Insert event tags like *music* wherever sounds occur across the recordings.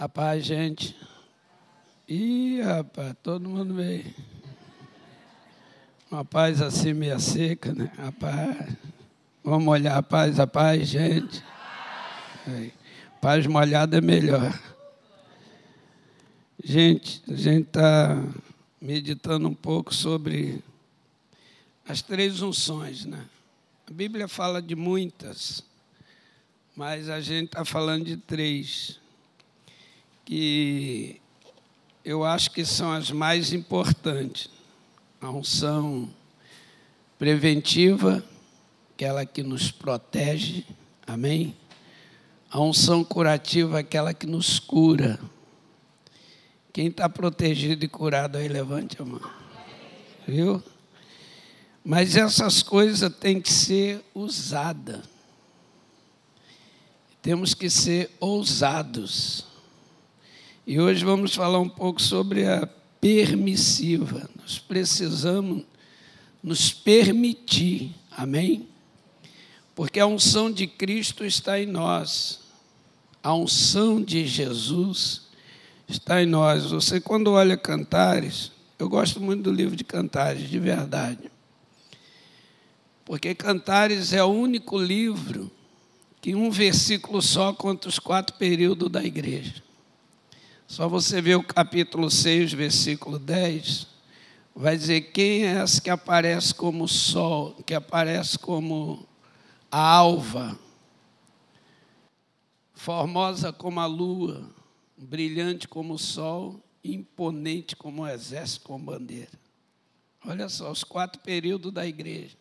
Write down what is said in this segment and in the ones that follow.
A paz, gente. Ih, rapaz, todo mundo veio. Uma paz assim meia seca, né? A paz. Vamos olhar a paz, a paz, gente. Paz molhada é melhor. Gente, a gente está meditando um pouco sobre as três unções, né? A Bíblia fala de muitas, mas a gente está falando de três que eu acho que são as mais importantes. A unção preventiva, aquela que nos protege, amém? A unção curativa, aquela que nos cura. Quem está protegido e curado aí, levante a mão. Viu? Mas essas coisas têm que ser usadas. Temos que ser ousados. E hoje vamos falar um pouco sobre a permissiva. Nós precisamos nos permitir, amém? Porque a unção de Cristo está em nós, a unção de Jesus está em nós. Você, quando olha Cantares, eu gosto muito do livro de Cantares, de verdade. Porque Cantares é o único livro que um versículo só conta os quatro períodos da igreja. Só você ver o capítulo 6, versículo 10, vai dizer quem é essa que aparece como sol, que aparece como a alva, formosa como a lua, brilhante como o sol, imponente como o exército com bandeira. Olha só, os quatro períodos da igreja.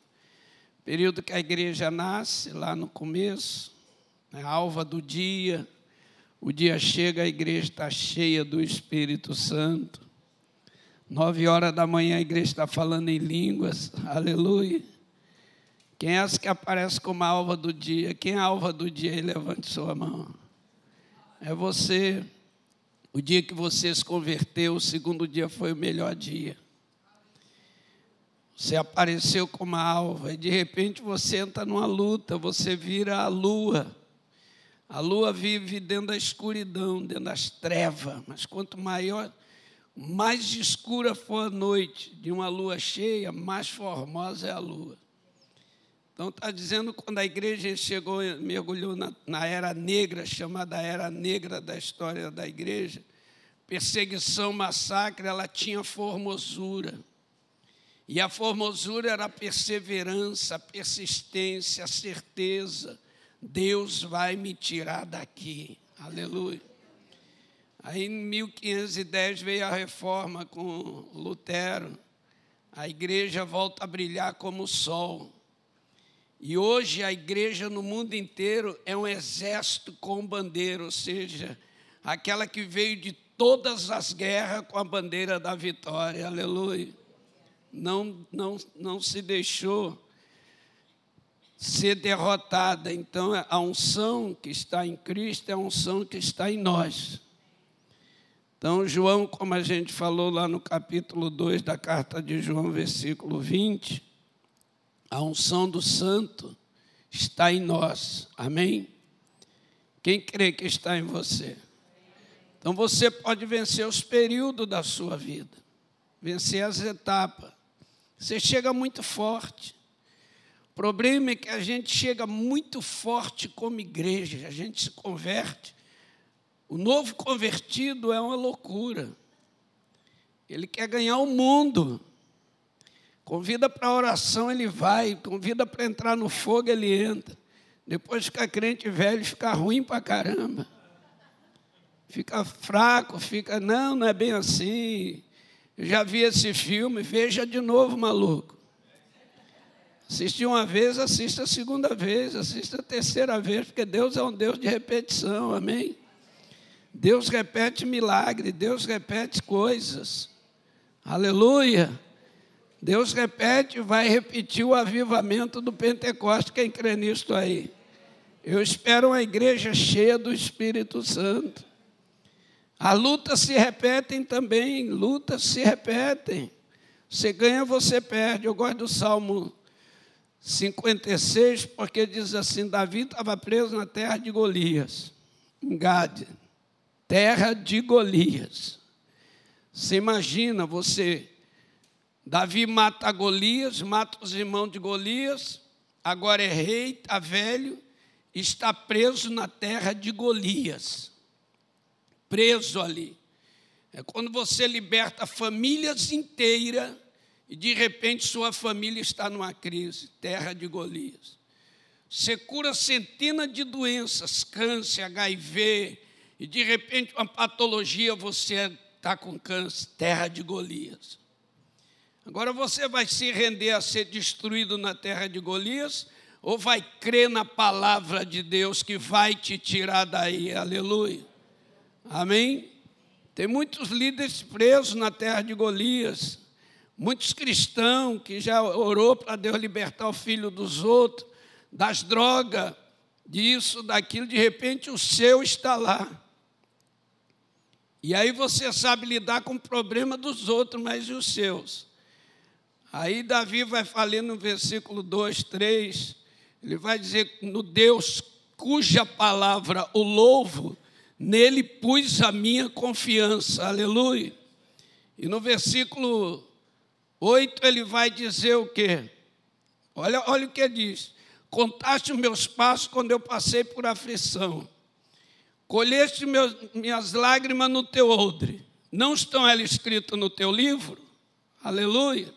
Período que a igreja nasce, lá no começo, né, a alva do dia, o dia chega, a igreja está cheia do Espírito Santo. Nove horas da manhã a igreja está falando em línguas, aleluia. Quem é que aparece como a alva do dia? Quem é a alva do dia? Aí levante sua mão. É você. O dia que você se converteu, o segundo dia foi o melhor dia. Você apareceu como a alva e de repente você entra numa luta, você vira a lua. A lua vive dentro da escuridão, dentro das trevas, mas quanto maior, mais escura for a noite de uma lua cheia, mais formosa é a lua. Então está dizendo quando a igreja chegou, mergulhou na, na era negra, chamada era negra da história da igreja, perseguição, massacre, ela tinha formosura. E a formosura era a perseverança, a persistência, a certeza Deus vai me tirar daqui. Aleluia. Aí em 1510 veio a reforma com Lutero. A igreja volta a brilhar como o sol. E hoje a igreja no mundo inteiro é um exército com bandeira, ou seja, aquela que veio de todas as guerras com a bandeira da vitória. Aleluia. Não, não, não se deixou ser derrotada. Então, a unção que está em Cristo é a unção que está em nós. Então, João, como a gente falou lá no capítulo 2 da carta de João, versículo 20, a unção do santo está em nós. Amém? Quem crê que está em você? Então você pode vencer os períodos da sua vida, vencer as etapas. Você chega muito forte problema é que a gente chega muito forte como igreja, a gente se converte. O novo convertido é uma loucura. Ele quer ganhar o mundo. Convida para oração, ele vai. Convida para entrar no fogo, ele entra. Depois fica crente velho, fica ruim para caramba. Fica fraco, fica. Não, não é bem assim. Eu já vi esse filme, veja de novo, maluco. Assiste uma vez, assista a segunda vez, assista a terceira vez, porque Deus é um Deus de repetição, amém? Deus repete milagre, Deus repete coisas, aleluia. Deus repete, vai repetir o avivamento do Pentecoste, quem crê nisto aí? Eu espero uma igreja cheia do Espírito Santo. As lutas se repetem também, lutas se repetem. Você ganha, você perde. Eu gosto do Salmo 56, porque diz assim: Davi estava preso na terra de Golias, em Gade. terra de Golias. Você imagina você, Davi mata Golias, mata os irmãos de Golias, agora é rei, está velho, está preso na terra de Golias. Preso ali. É quando você liberta famílias inteiras e de repente sua família está numa crise, terra de Golias. Você cura centenas de doenças, câncer, HIV, e de repente uma patologia você está com câncer, terra de Golias. Agora você vai se render a ser destruído na terra de Golias ou vai crer na palavra de Deus que vai te tirar daí? Aleluia. Amém? Tem muitos líderes presos na terra de Golias, muitos cristãos que já orou para Deus libertar o filho dos outros, das drogas, disso, daquilo, de repente o seu está lá. E aí você sabe lidar com o problema dos outros, mas e os seus? Aí Davi vai falando no versículo 2, 3, ele vai dizer: No Deus cuja palavra o louvo, Nele pus a minha confiança, aleluia. E no versículo 8 ele vai dizer o quê? Olha, olha o que ele diz: Contaste os meus passos quando eu passei por aflição, colheste meus, minhas lágrimas no teu odre, não estão elas escritas no teu livro? Aleluia.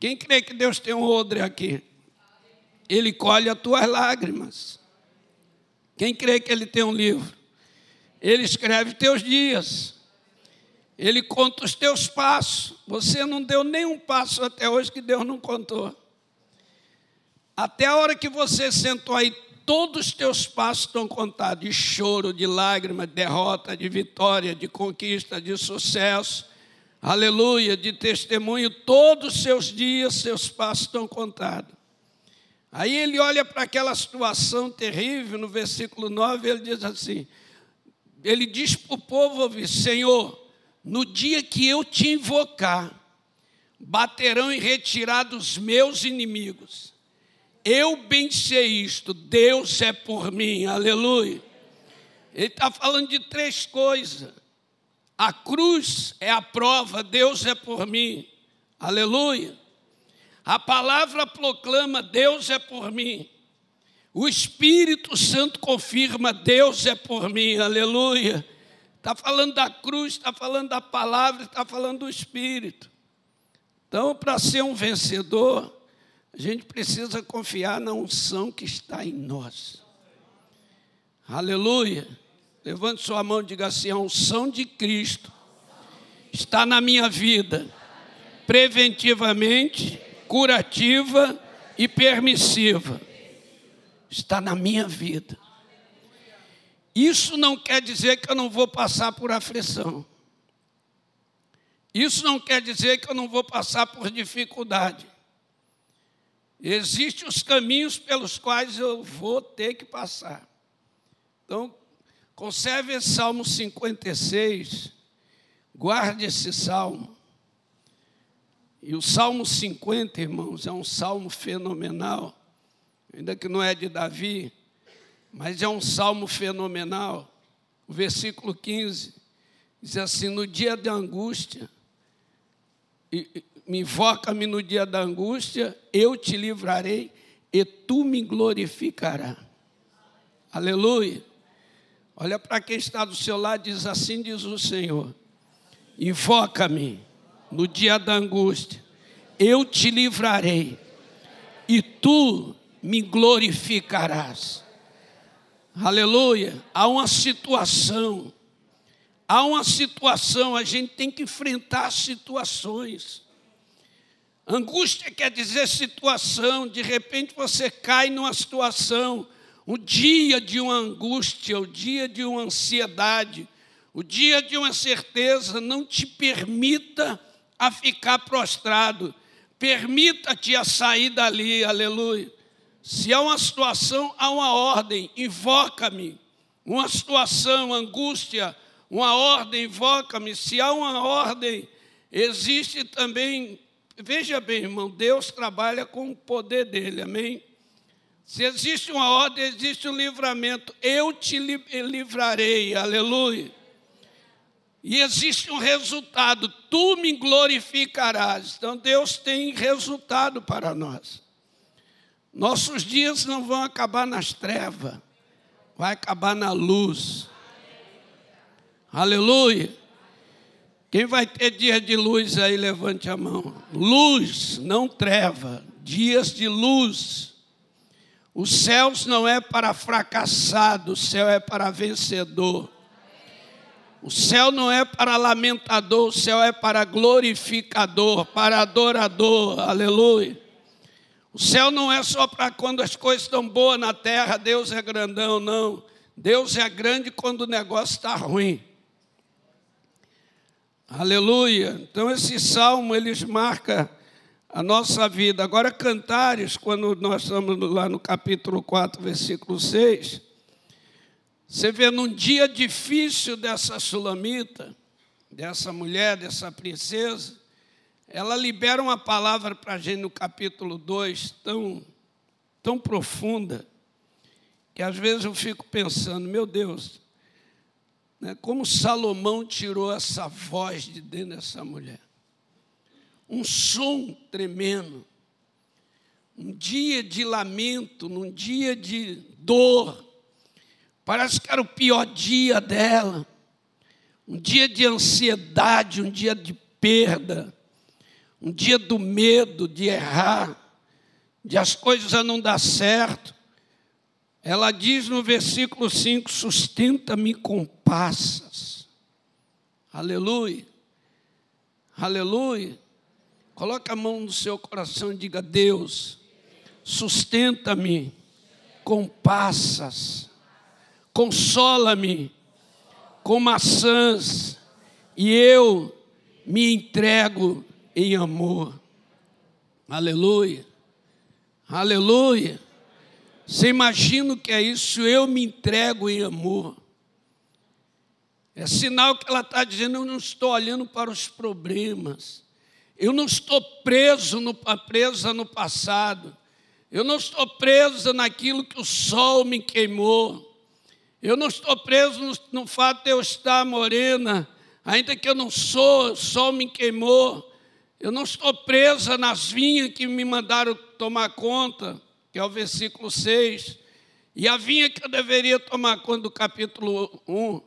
Quem crê que Deus tem um odre aqui? Ele colhe as tuas lágrimas. Quem crê que Ele tem um livro? Ele escreve teus dias. Ele conta os teus passos. Você não deu nenhum passo até hoje que Deus não contou. Até a hora que você sentou aí, todos os teus passos estão contados de choro, de lágrima, de derrota, de vitória, de conquista, de sucesso. Aleluia, de testemunho, todos os seus dias, seus passos estão contados. Aí ele olha para aquela situação terrível, no versículo 9, ele diz assim: ele diz para o povo ouvir: Senhor, no dia que eu te invocar, baterão em retirada os meus inimigos. Eu bem sei isto, Deus é por mim, aleluia. Ele está falando de três coisas. A cruz é a prova, Deus é por mim, aleluia. A palavra proclama, Deus é por mim. O Espírito Santo confirma: Deus é por mim, aleluia. Está falando da cruz, está falando da palavra, está falando do Espírito. Então, para ser um vencedor, a gente precisa confiar na unção que está em nós. Aleluia. Levante sua mão e diga assim: a unção de Cristo está na minha vida, preventivamente, curativa e permissiva está na minha vida. Isso não quer dizer que eu não vou passar por aflição. Isso não quer dizer que eu não vou passar por dificuldade. Existem os caminhos pelos quais eu vou ter que passar. Então, conserve esse Salmo 56, guarde esse salmo. E o Salmo 50, irmãos, é um salmo fenomenal ainda que não é de Davi, mas é um salmo fenomenal. O versículo 15 diz assim: No dia da angústia, me invoca-me no dia da angústia, eu te livrarei e tu me glorificarás. Aleluia. Olha para quem está do seu lado, diz assim: diz o Senhor: Invoca-me no dia da angústia, eu te livrarei e tu me glorificarás. Aleluia. Há uma situação, há uma situação, a gente tem que enfrentar situações. Angústia quer dizer situação, de repente você cai numa situação, o dia de uma angústia, o dia de uma ansiedade, o dia de uma certeza, não te permita a ficar prostrado, permita-te a sair dali, aleluia. Se há uma situação, há uma ordem, invoca-me. Uma situação, angústia, uma ordem, invoca-me. Se há uma ordem, existe também. Veja bem, irmão, Deus trabalha com o poder dele, amém? Se existe uma ordem, existe um livramento. Eu te livrarei, aleluia. E existe um resultado, tu me glorificarás. Então Deus tem resultado para nós. Nossos dias não vão acabar nas trevas, vai acabar na luz. Aleluia. Quem vai ter dia de luz aí, levante a mão. Luz, não treva, dias de luz. Os céus não é para fracassado, o céu é para vencedor. O céu não é para lamentador, o céu é para glorificador, para adorador. Aleluia. O céu não é só para quando as coisas estão boas na terra, Deus é grandão, não. Deus é grande quando o negócio está ruim. Aleluia. Então esse salmo eles marca a nossa vida. Agora cantares, quando nós estamos lá no capítulo 4, versículo 6, você vê num dia difícil dessa sulamita, dessa mulher, dessa princesa, ela libera uma palavra para a gente no capítulo 2 tão, tão profunda, que às vezes eu fico pensando, meu Deus, né, como Salomão tirou essa voz de dentro dessa mulher. Um som tremendo, um dia de lamento, num dia de dor, Parece que era o pior dia dela. Um dia de ansiedade, um dia de perda, um dia do medo de errar, de as coisas não dar certo. Ela diz no versículo 5: sustenta-me com passas. Aleluia. Aleluia. Coloca a mão no seu coração e diga: Deus, sustenta-me com passas consola-me com maçãs e eu me entrego em amor. Aleluia. Aleluia. Você imagina o que é isso? Eu me entrego em amor. É sinal que ela está dizendo: eu não estou olhando para os problemas. Eu não estou preso no, presa no passado. Eu não estou preso naquilo que o sol me queimou. Eu não estou preso no, no fato de eu estar morena, ainda que eu não sou, o sol me queimou. Eu não estou presa nas vinhas que me mandaram tomar conta, que é o versículo 6. E a vinha que eu deveria tomar conta do capítulo 1.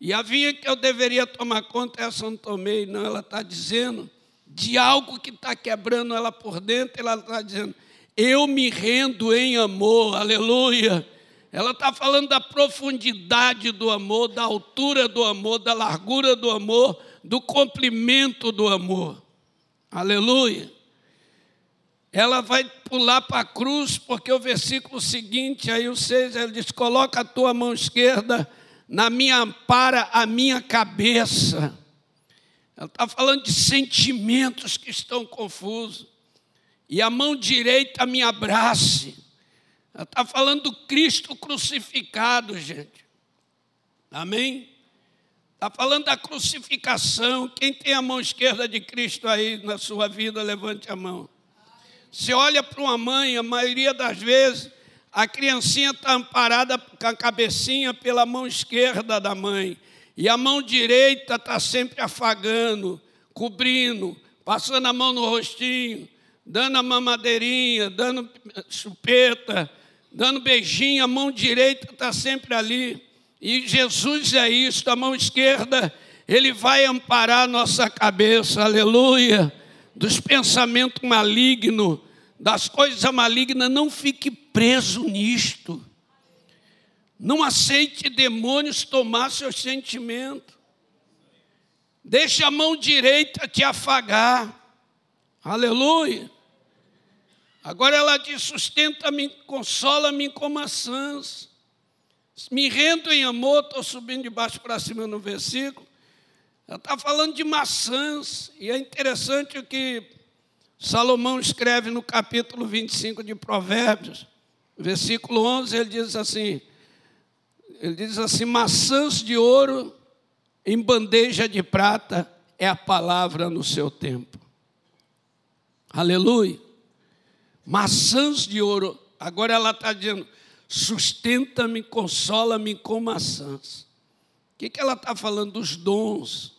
E a vinha que eu deveria tomar conta, essa eu não tomei, não. Ela está dizendo de algo que está quebrando ela por dentro, ela está dizendo, eu me rendo em amor, aleluia. Ela está falando da profundidade do amor, da altura do amor, da largura do amor, do comprimento do amor. Aleluia. Ela vai pular para a cruz, porque o versículo seguinte, aí o 6, ele diz: Coloca a tua mão esquerda na minha para a minha cabeça. Ela está falando de sentimentos que estão confusos. E a mão direita me abrace. Está falando do Cristo crucificado, gente. Amém? Está falando da crucificação. Quem tem a mão esquerda de Cristo aí na sua vida, levante a mão. Você olha para uma mãe, a maioria das vezes, a criancinha está amparada com a cabecinha pela mão esquerda da mãe. E a mão direita está sempre afagando, cobrindo, passando a mão no rostinho, dando a mamadeirinha, dando chupeta, dando beijinho, a mão direita está sempre ali. E Jesus é isso, a mão esquerda, ele vai amparar a nossa cabeça, aleluia, dos pensamentos malignos, das coisas malignas, não fique preso nisto. Não aceite demônios tomar seus sentimentos. Deixe a mão direita te afagar. Aleluia. Agora ela diz: sustenta-me, consola-me com maçãs. Me rendo em amor, estou subindo de baixo para cima no versículo. Ela está falando de maçãs, e é interessante o que Salomão escreve no capítulo 25 de Provérbios, versículo 11, ele diz assim: ele diz assim: maçãs de ouro em bandeja de prata é a palavra no seu tempo. Aleluia maçãs de ouro. Agora ela está dizendo: sustenta-me, consola-me com maçãs. que, que ela está falando? Dos dons,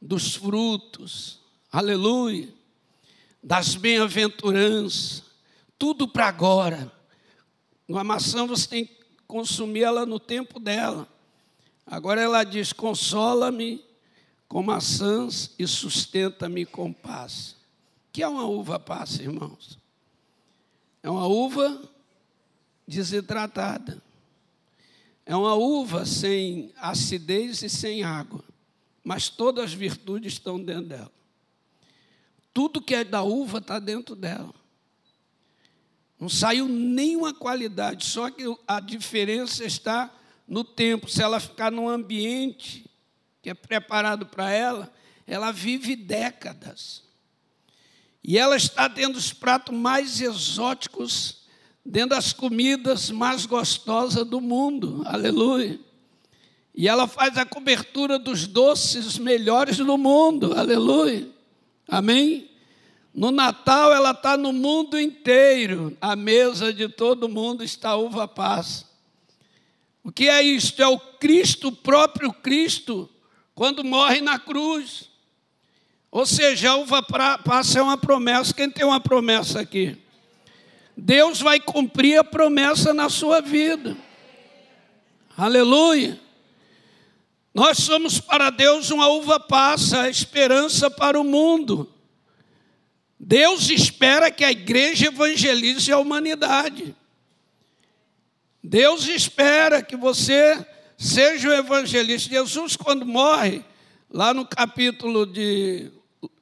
dos frutos, aleluia, das bem-aventuranças, tudo para agora. Uma maçã você tem que consumir ela no tempo dela. Agora ela diz: consola-me com maçãs e sustenta-me com paz. que é uma uva passa, irmãos? É uma uva desidratada. É uma uva sem acidez e sem água, mas todas as virtudes estão dentro dela. Tudo que é da uva está dentro dela. Não saiu nenhuma qualidade, só que a diferença está no tempo. Se ela ficar num ambiente que é preparado para ela, ela vive décadas. E ela está dentro dos pratos mais exóticos dentro das comidas mais gostosas do mundo. Aleluia. E ela faz a cobertura dos doces melhores do mundo. Aleluia. Amém? No Natal ela está no mundo inteiro. A mesa de todo mundo está uva passa. O que é isto? É o Cristo, o próprio Cristo, quando morre na cruz. Ou seja, a uva passa é uma promessa. Quem tem uma promessa aqui? Deus vai cumprir a promessa na sua vida. Aleluia. Nós somos para Deus uma uva passa, a esperança para o mundo. Deus espera que a igreja evangelize a humanidade. Deus espera que você seja o evangelista. Jesus, quando morre, lá no capítulo de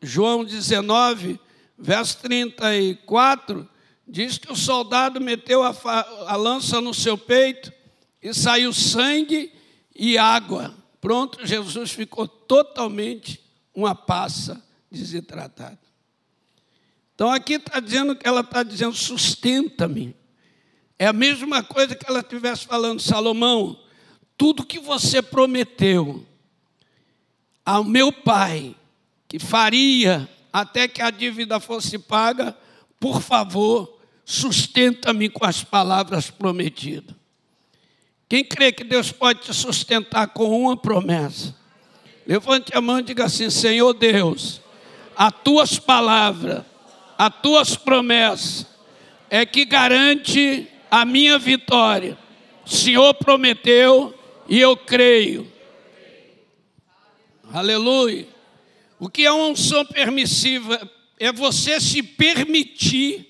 João 19, verso 34, Diz que o soldado meteu a, a lança no seu peito e saiu sangue e água. Pronto, Jesus ficou totalmente uma passa desidratada. Então aqui está dizendo que ela está dizendo, sustenta-me. É a mesma coisa que ela estivesse falando, Salomão, tudo que você prometeu ao meu pai, que faria até que a dívida fosse paga, por favor, sustenta-me com as palavras prometidas. Quem crê que Deus pode te sustentar com uma promessa? Levante a mão e diga assim: Senhor Deus, as tuas palavras, as tuas promessas é que garante a minha vitória. O Senhor prometeu e eu creio. Aleluia. O que é uma unção permissiva? É você se permitir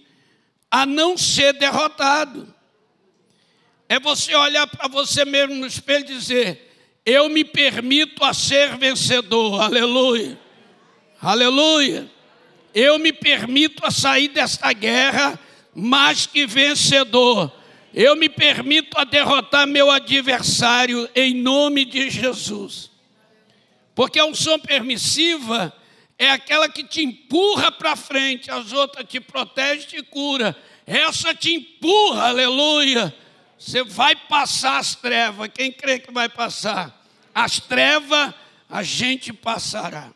a não ser derrotado. É você olhar para você mesmo no espelho e dizer: Eu me permito a ser vencedor. Aleluia. Aleluia. Eu me permito a sair desta guerra mais que vencedor. Eu me permito a derrotar meu adversário em nome de Jesus. Porque a unção permissiva é aquela que te empurra para frente, as outras te protege e cura. Essa te empurra, aleluia. Você vai passar as trevas. Quem crê que vai passar? As trevas a gente passará.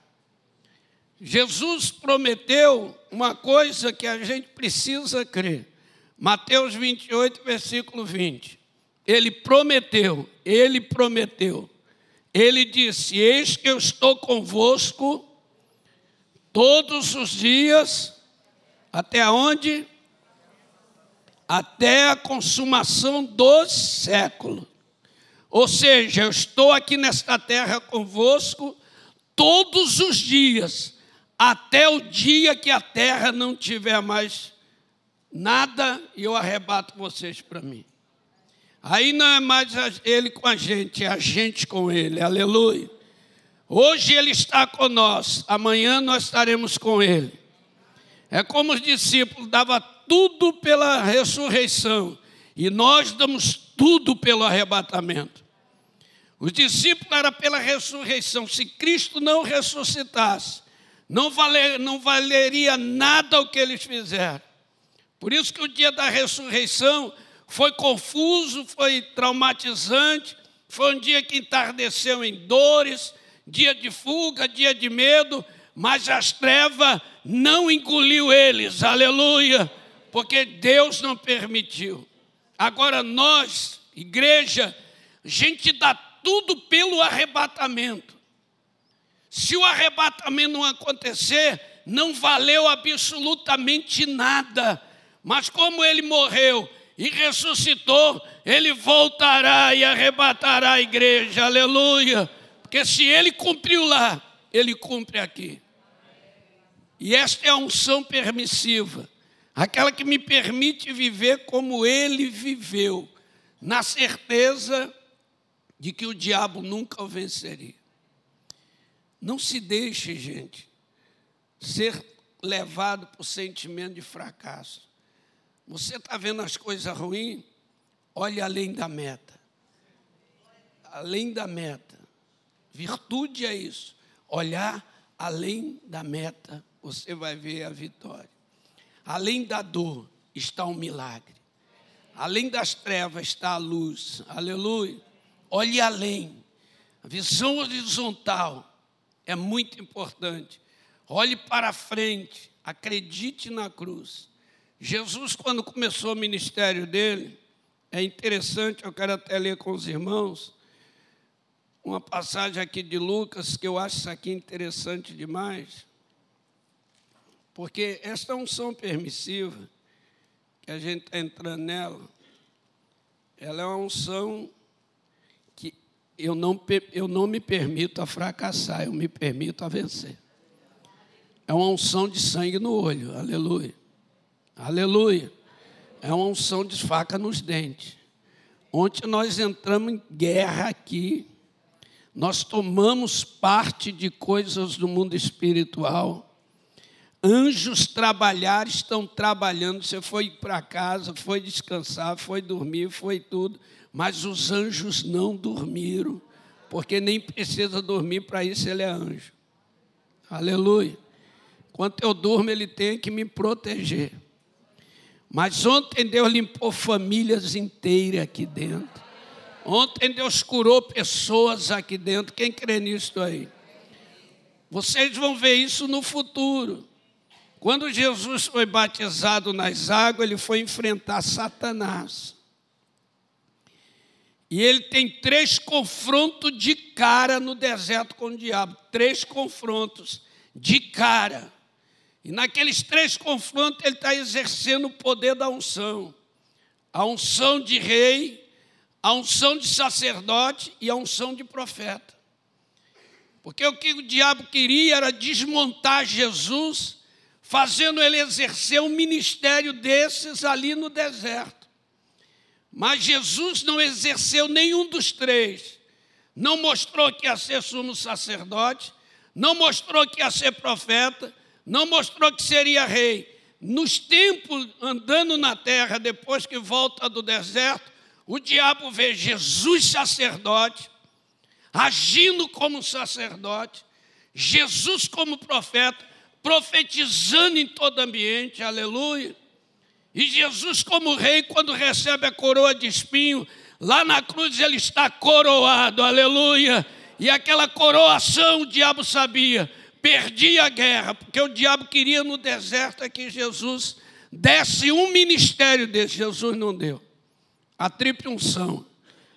Jesus prometeu uma coisa que a gente precisa crer. Mateus 28, versículo 20. Ele prometeu, ele prometeu. Ele disse: Eis que eu estou convosco todos os dias, até onde? Até a consumação dos séculos. Ou seja, eu estou aqui nesta terra convosco todos os dias, até o dia que a terra não tiver mais nada e eu arrebato vocês para mim. Aí não é mais ele com a gente, é a gente com ele, aleluia. Hoje Ele está conosco, amanhã nós estaremos com Ele. É como os discípulos davam tudo pela ressurreição e nós damos tudo pelo arrebatamento. Os discípulos era pela ressurreição. Se Cristo não ressuscitasse, não, valer, não valeria nada o que eles fizeram. Por isso que o dia da ressurreição foi confuso, foi traumatizante, foi um dia que entardeceu em dores, dia de fuga, dia de medo, mas as trevas não engoliu eles, aleluia, porque Deus não permitiu. Agora nós, igreja, a gente dá tudo pelo arrebatamento. Se o arrebatamento não acontecer, não valeu absolutamente nada. Mas como ele morreu e ressuscitou, ele voltará e arrebatará a igreja, aleluia. Porque se ele cumpriu lá, ele cumpre aqui. E esta é a unção permissiva, aquela que me permite viver como ele viveu, na certeza de que o diabo nunca o venceria. Não se deixe, gente, ser levado por sentimento de fracasso. Você está vendo as coisas ruins? Olhe além da meta. Além da meta. Virtude é isso. Olhar além da meta, você vai ver a vitória. Além da dor está o milagre. Além das trevas está a luz. Aleluia. Olhe além. A visão horizontal é muito importante. Olhe para frente, acredite na cruz. Jesus, quando começou o ministério dele, é interessante, eu quero até ler com os irmãos, uma passagem aqui de Lucas, que eu acho isso aqui interessante demais, porque esta unção permissiva, que a gente está entrando nela, ela é uma unção que eu não, eu não me permito a fracassar, eu me permito a vencer. É uma unção de sangue no olho, aleluia. Aleluia. É uma unção de faca nos dentes. Ontem nós entramos em guerra aqui, nós tomamos parte de coisas do mundo espiritual. Anjos trabalhar estão trabalhando. Você foi para casa, foi descansar, foi dormir, foi tudo. Mas os anjos não dormiram, porque nem precisa dormir para isso, ele é anjo. Aleluia. Enquanto eu durmo, ele tem que me proteger. Mas ontem Deus limpou famílias inteiras aqui dentro. Ontem Deus curou pessoas aqui dentro. Quem crê nisso aí? Vocês vão ver isso no futuro. Quando Jesus foi batizado nas águas, ele foi enfrentar Satanás. E ele tem três confrontos de cara no deserto com o diabo. Três confrontos de cara. E naqueles três confrontos ele está exercendo o poder da unção. A unção de rei, a unção de sacerdote e a unção de profeta. Porque o que o diabo queria era desmontar Jesus, fazendo ele exercer um ministério desses ali no deserto. Mas Jesus não exerceu nenhum dos três. Não mostrou que ia ser sumo sacerdote, não mostrou que ia ser profeta, não mostrou que seria rei. Nos tempos andando na terra, depois que volta do deserto, o diabo vê Jesus sacerdote, agindo como sacerdote, Jesus como profeta, profetizando em todo ambiente, aleluia. E Jesus, como rei, quando recebe a coroa de espinho, lá na cruz ele está coroado, aleluia. E aquela coroação o diabo sabia perdi a guerra, porque o diabo queria no deserto é que Jesus desse um ministério desse, Jesus não deu. A tripla unção.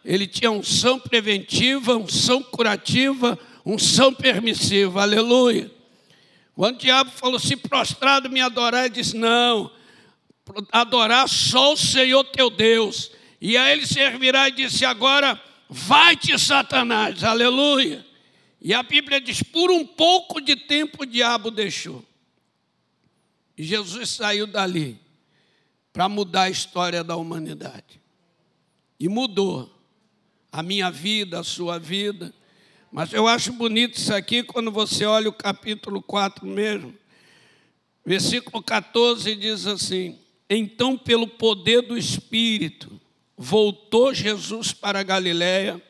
Ele tinha unção preventiva, unção curativa, unção permissiva, aleluia. Quando o diabo falou, se prostrado me adorar, ele disse, não, adorar só o Senhor teu Deus. E aí ele servirá e disse, agora vai-te Satanás, aleluia. E a Bíblia diz: por um pouco de tempo o diabo deixou. E Jesus saiu dali para mudar a história da humanidade. E mudou a minha vida, a sua vida. Mas eu acho bonito isso aqui quando você olha o capítulo 4 mesmo. Versículo 14 diz assim: Então, pelo poder do Espírito, voltou Jesus para Galiléia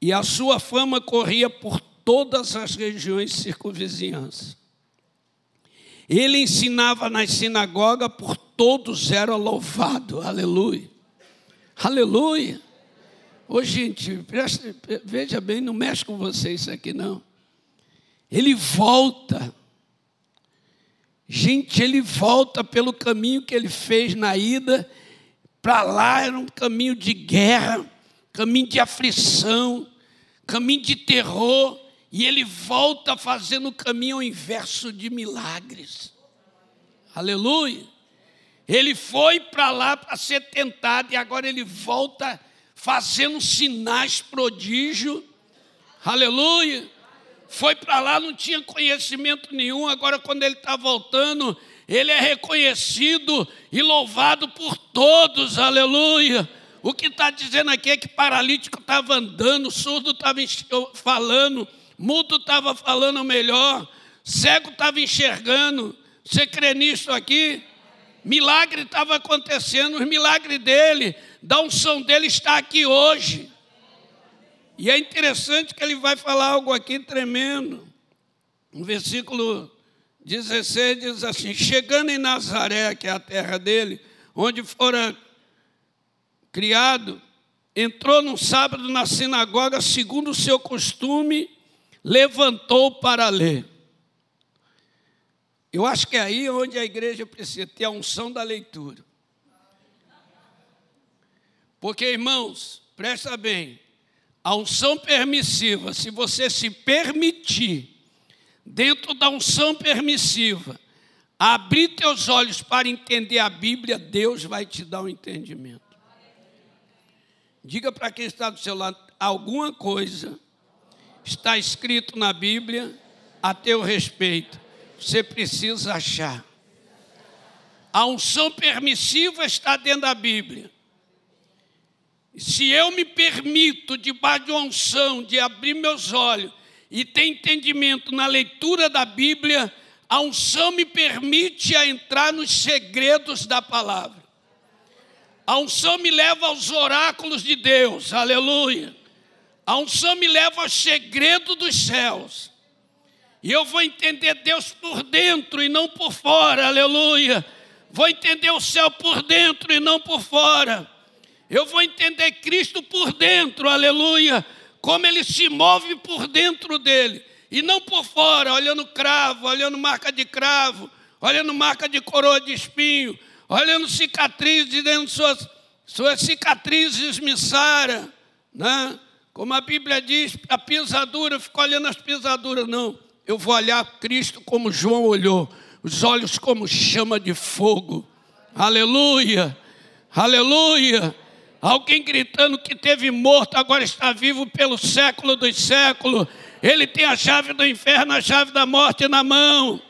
e a sua fama corria por todas as regiões circunvizinhanças. Ele ensinava nas sinagogas, por todos era louvado. Aleluia. Aleluia. Ô gente, veja bem, não mexe com você isso aqui não. Ele volta. Gente, ele volta pelo caminho que ele fez na ida. Para lá era um caminho de guerra caminho de aflição, caminho de terror, e ele volta fazendo o caminho ao inverso de milagres. Aleluia. Ele foi para lá para ser tentado e agora ele volta fazendo sinais prodígio. Aleluia. Foi para lá, não tinha conhecimento nenhum, agora quando ele está voltando, ele é reconhecido e louvado por todos. Aleluia. O que está dizendo aqui é que paralítico estava andando, surdo estava falando, mudo estava falando melhor, cego estava enxergando. Você crê nisso aqui? Milagre estava acontecendo, os milagres dele, da unção dele está aqui hoje. E é interessante que ele vai falar algo aqui tremendo. No versículo 16 diz assim: Chegando em Nazaré, que é a terra dele, onde fora criado, entrou no sábado na sinagoga, segundo o seu costume, levantou para ler. Eu acho que é aí onde a igreja precisa ter a unção da leitura. Porque, irmãos, presta bem, a unção permissiva, se você se permitir, dentro da unção permissiva, abrir teus olhos para entender a Bíblia, Deus vai te dar um entendimento. Diga para quem está do seu lado, alguma coisa está escrito na Bíblia a teu respeito. Você precisa achar. A unção permissiva está dentro da Bíblia. Se eu me permito, debaixo de unção, de abrir meus olhos e ter entendimento na leitura da Bíblia, a unção me permite a entrar nos segredos da palavra. A unção me leva aos oráculos de Deus, aleluia. A unção me leva ao segredo dos céus. E eu vou entender Deus por dentro e não por fora, aleluia. Vou entender o céu por dentro e não por fora. Eu vou entender Cristo por dentro, aleluia. Como ele se move por dentro dele e não por fora, olhando cravo, olhando marca de cravo, olhando marca de coroa de espinho, olhando cicatrizes dentro de suas, suas cicatrizes me sara, né? Como a Bíblia diz, a pisadura, fico olhando as pisaduras, não. Eu vou olhar Cristo como João olhou, os olhos como chama de fogo. Aleluia, aleluia. Alguém gritando que teve morto, agora está vivo pelo século dos séculos. Ele tem a chave do inferno, a chave da morte na mão.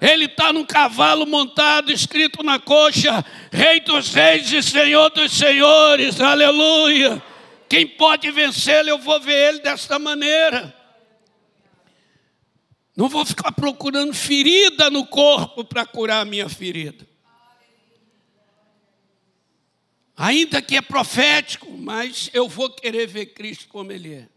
Ele está num cavalo montado, escrito na coxa: Rei dos Reis e Senhor dos Senhores. Aleluia. Quem pode vencê-lo, eu vou ver ele desta maneira. Não vou ficar procurando ferida no corpo para curar a minha ferida. Ainda que é profético, mas eu vou querer ver Cristo como Ele é.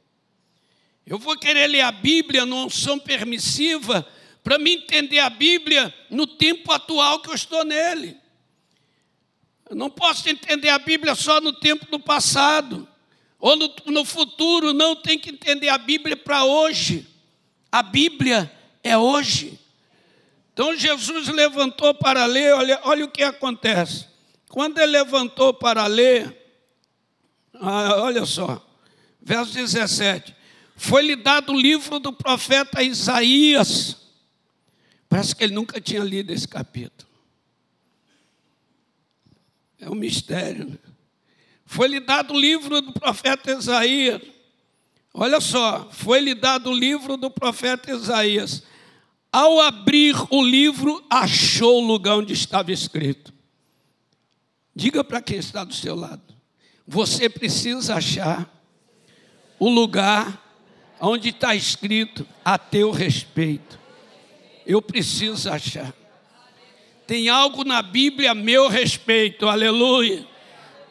Eu vou querer ler a Bíblia numa unção permissiva para me entender a Bíblia no tempo atual que eu estou nele. Eu não posso entender a Bíblia só no tempo do passado ou no, no futuro, não tem que entender a Bíblia para hoje. A Bíblia é hoje. Então Jesus levantou para ler, olha, olha o que acontece. Quando ele levantou para ler, ah, olha só, verso 17: Foi-lhe dado o livro do profeta Isaías. Parece que ele nunca tinha lido esse capítulo. É um mistério. Né? Foi-lhe dado o livro do profeta Isaías. Olha só, foi-lhe dado o livro do profeta Isaías. Ao abrir o livro, achou o lugar onde estava escrito. Diga para quem está do seu lado. Você precisa achar o lugar onde está escrito a teu respeito. Eu preciso achar. Tem algo na Bíblia a meu respeito, aleluia.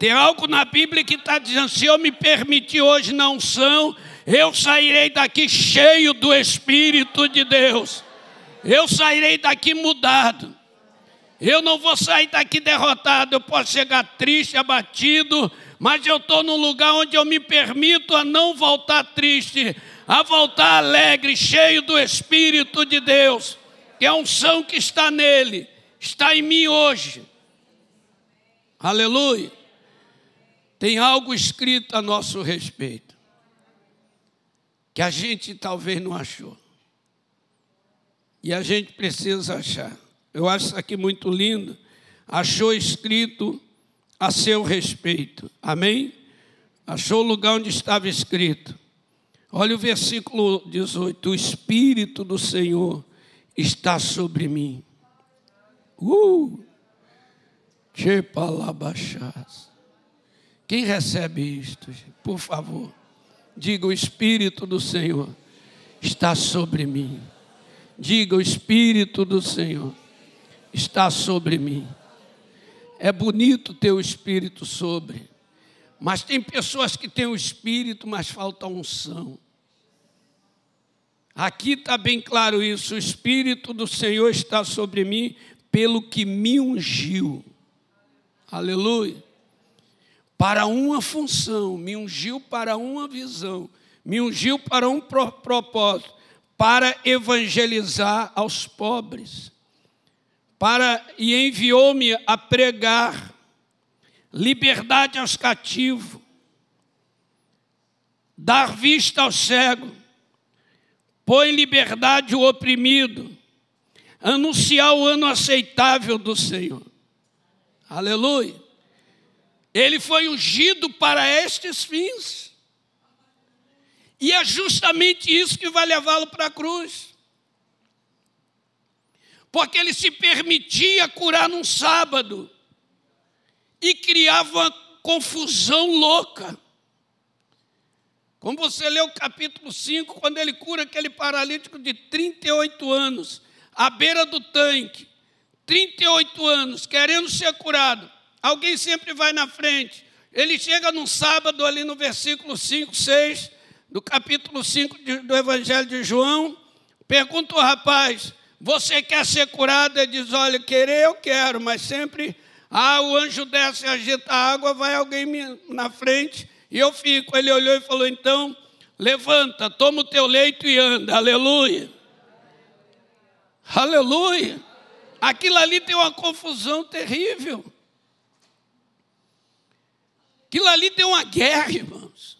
Tem algo na Bíblia que está dizendo: se eu me permitir hoje na unção, eu sairei daqui cheio do Espírito de Deus. Eu sairei daqui mudado. Eu não vou sair daqui derrotado. Eu posso chegar triste, abatido, mas eu estou num lugar onde eu me permito a não voltar triste, a voltar alegre, cheio do Espírito de Deus, que é a unção que está nele, está em mim hoje. Aleluia. tem algo escrito a nosso respeito, que a gente talvez não achou. E a gente precisa achar. Eu acho isso aqui muito lindo. Achou escrito a seu respeito. Amém? Achou o lugar onde estava escrito. Olha o versículo 18: O Espírito do Senhor está sobre mim. Uh! Quem recebe isto? Por favor, diga: O Espírito do Senhor está sobre mim. Diga: O Espírito do Senhor está sobre mim. É bonito ter o Espírito sobre, mas tem pessoas que têm o Espírito, mas falta unção. Aqui está bem claro isso: o Espírito do Senhor está sobre mim, pelo que me ungiu. Aleluia. Para uma função, me ungiu para uma visão, me ungiu para um propósito, para evangelizar aos pobres, para e enviou-me a pregar liberdade aos cativos, dar vista ao cego, pôr em liberdade o oprimido, anunciar o ano aceitável do Senhor. Aleluia. Ele foi ungido para estes fins. E é justamente isso que vai levá-lo para a cruz. Porque ele se permitia curar num sábado e criava uma confusão louca. Como você lê o capítulo 5, quando ele cura aquele paralítico de 38 anos, à beira do tanque, 38 anos, querendo ser curado. Alguém sempre vai na frente. Ele chega num sábado, ali no versículo 5, 6, do capítulo 5 do Evangelho de João. Pergunta o rapaz: Você quer ser curado? Ele diz: Olha, querer eu quero, mas sempre. Ah, o anjo desce agita a água, vai alguém na frente e eu fico. Ele olhou e falou: Então, levanta, toma o teu leito e anda. Aleluia. Aleluia. Aquilo ali tem uma confusão terrível. Aquilo ali tem uma guerra, irmãos.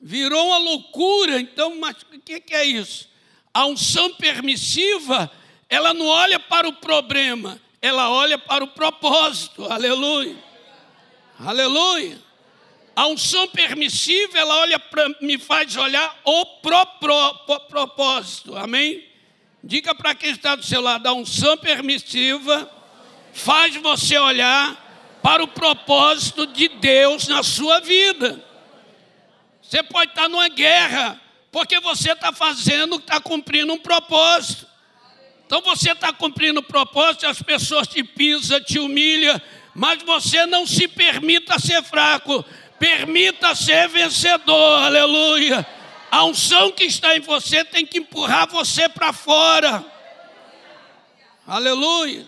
Virou uma loucura. Então, mas o que é isso? A unção permissiva, ela não olha para o problema, ela olha para o propósito. Aleluia. Aleluia. A unção permissiva, ela olha para, me faz olhar o pro, pro, pro, propósito. Amém? Diga para quem está do seu lado, a unção permissiva faz você olhar para o propósito de Deus na sua vida. Você pode estar numa guerra, porque você está fazendo, está cumprindo um propósito. Então você está cumprindo o propósito, as pessoas te pisam, te humilham, mas você não se permita ser fraco, permita ser vencedor, aleluia. A unção que está em você tem que empurrar você para fora. Aleluia.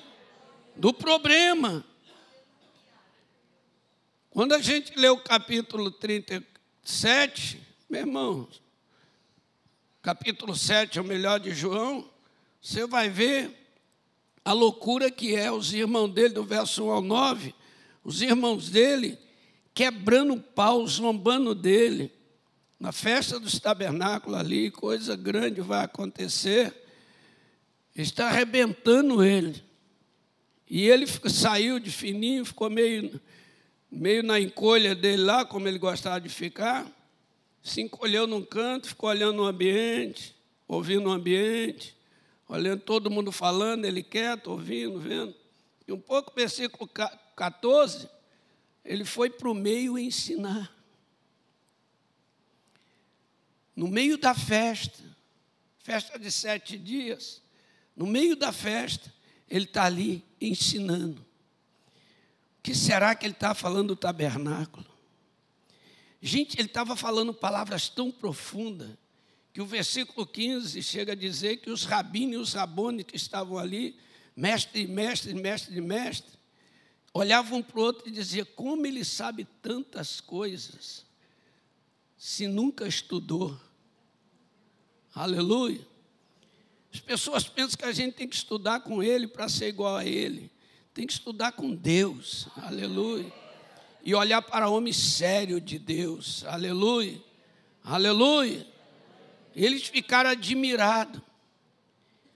Do problema. Quando a gente lê o capítulo 37, meu irmão, capítulo 7 é o melhor de João, você vai ver a loucura que é os irmãos dele, do verso 1 ao 9, os irmãos dele quebrando o pau, zombando dele, na festa dos tabernáculos ali, coisa grande vai acontecer, está arrebentando ele. E ele saiu de fininho, ficou meio, meio na encolha dele lá, como ele gostava de ficar, se encolheu num canto, ficou olhando o ambiente, ouvindo o ambiente, olhando todo mundo falando, ele quieto, ouvindo, vendo. E um pouco, versículo 14, ele foi para o meio ensinar no meio da festa, festa de sete dias, no meio da festa, ele está ali ensinando. Que será que ele está falando do tabernáculo? Gente, ele estava falando palavras tão profundas que o versículo 15 chega a dizer que os rabinos e os rabones que estavam ali, mestre, mestre, mestre, mestre, olhavam para o outro e diziam: Como ele sabe tantas coisas, se nunca estudou? Aleluia. As pessoas pensam que a gente tem que estudar com ele para ser igual a ele. Tem que estudar com Deus. Aleluia. e olhar para homem sério de Deus. Aleluia. Aleluia. Eles ficaram admirados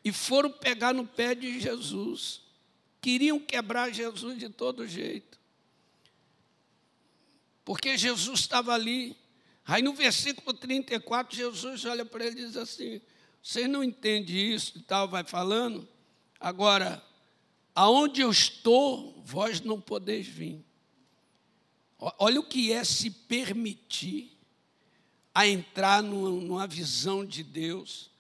e foram pegar no pé de Jesus. Queriam quebrar Jesus de todo jeito. Porque Jesus estava ali. Aí no versículo 34, Jesus olha para ele e diz assim: Vocês não entendem isso e tal, vai falando. Agora, aonde eu estou, vós não podeis vir. Olha o que é se permitir a entrar numa visão de Deus,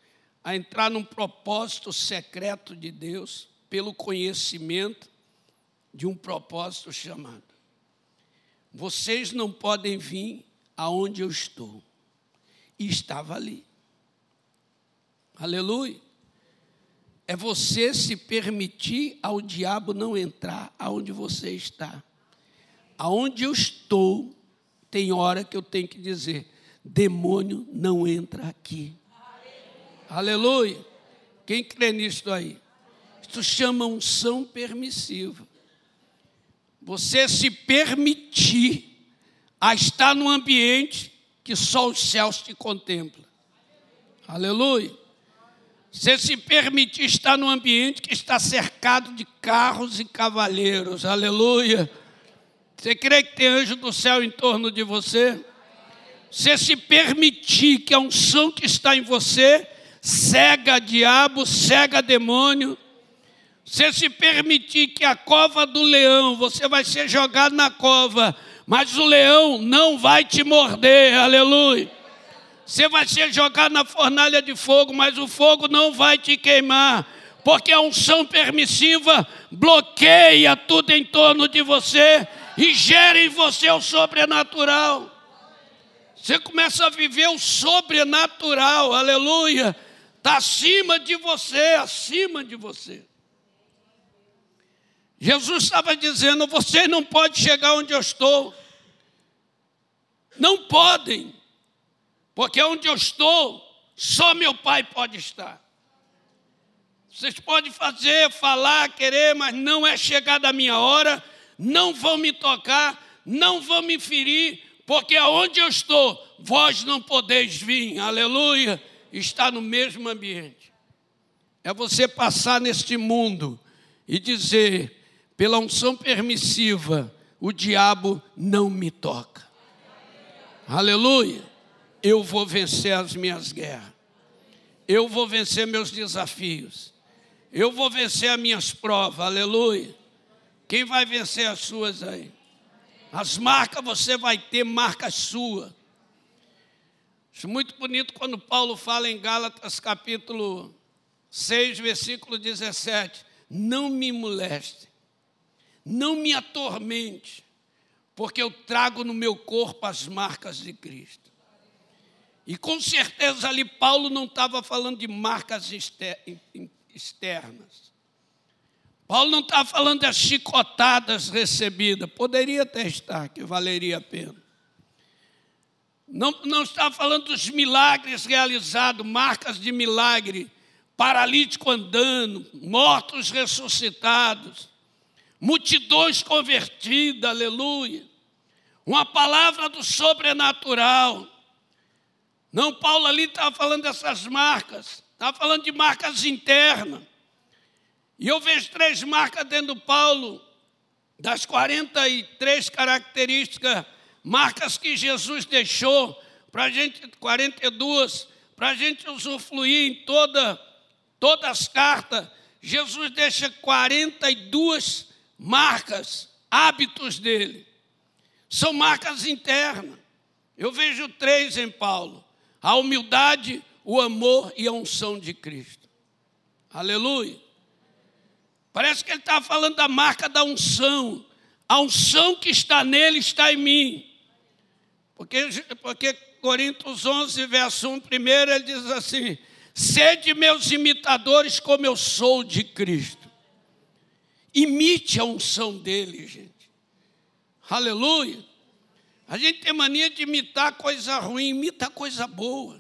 a entrar num propósito secreto de Deus, pelo conhecimento de um propósito chamado. Vocês não podem vir aonde eu estou. E estava ali. Aleluia. É você se permitir ao diabo não entrar aonde você está aonde eu estou, tem hora que eu tenho que dizer: demônio não entra aqui. Aleluia. Aleluia. Quem crê nisso aí? Isso chama unção permissiva. Você se permitir a estar num ambiente que só os céus te contemplam. Aleluia. Você se permitir estar num ambiente que está cercado de carros e cavaleiros. Aleluia você crê que tem anjo do céu em torno de você? Você se permitir que a unção que está em você cega diabo, cega demônio. Você se permitir que a cova do leão, você vai ser jogado na cova, mas o leão não vai te morder, aleluia. Você vai ser jogado na fornalha de fogo, mas o fogo não vai te queimar, porque a unção permissiva bloqueia tudo em torno de você e gera em você o sobrenatural. Você começa a viver o sobrenatural, aleluia. Está acima de você, acima de você. Jesus estava dizendo: vocês não podem chegar onde eu estou. Não podem, porque onde eu estou, só meu Pai pode estar. Vocês podem fazer, falar, querer, mas não é chegada a minha hora não vão me tocar, não vão me ferir, porque aonde eu estou, vós não podeis vir, aleluia, está no mesmo ambiente. É você passar neste mundo e dizer, pela unção permissiva, o diabo não me toca. Aleluia. Eu vou vencer as minhas guerras. Eu vou vencer meus desafios. Eu vou vencer as minhas provas. Aleluia. Quem vai vencer as suas aí? As marcas você vai ter marcas suas. Acho muito bonito quando Paulo fala em Gálatas capítulo 6, versículo 17. Não me moleste, não me atormente, porque eu trago no meu corpo as marcas de Cristo. E com certeza ali Paulo não estava falando de marcas externas. Paulo não está falando das chicotadas recebidas, poderia testar, que valeria a pena. Não, não está falando dos milagres realizados, marcas de milagre, paralítico andando, mortos ressuscitados, multidões convertidas, aleluia. Uma palavra do sobrenatural. Não, Paulo ali está falando dessas marcas, está falando de marcas internas. E eu vejo três marcas dentro do Paulo, das 43 características, marcas que Jesus deixou para a gente, 42, para a gente usufruir em toda, todas as cartas. Jesus deixa 42 marcas, hábitos dele. São marcas internas. Eu vejo três em Paulo: a humildade, o amor e a unção de Cristo. Aleluia. Parece que ele está falando da marca da unção. A unção que está nele está em mim. Porque, porque Coríntios 11, verso 1, primeiro, ele diz assim: Sede meus imitadores como eu sou de Cristo. Imite a unção dele, gente. Aleluia. A gente tem mania de imitar coisa ruim, imita coisa boa.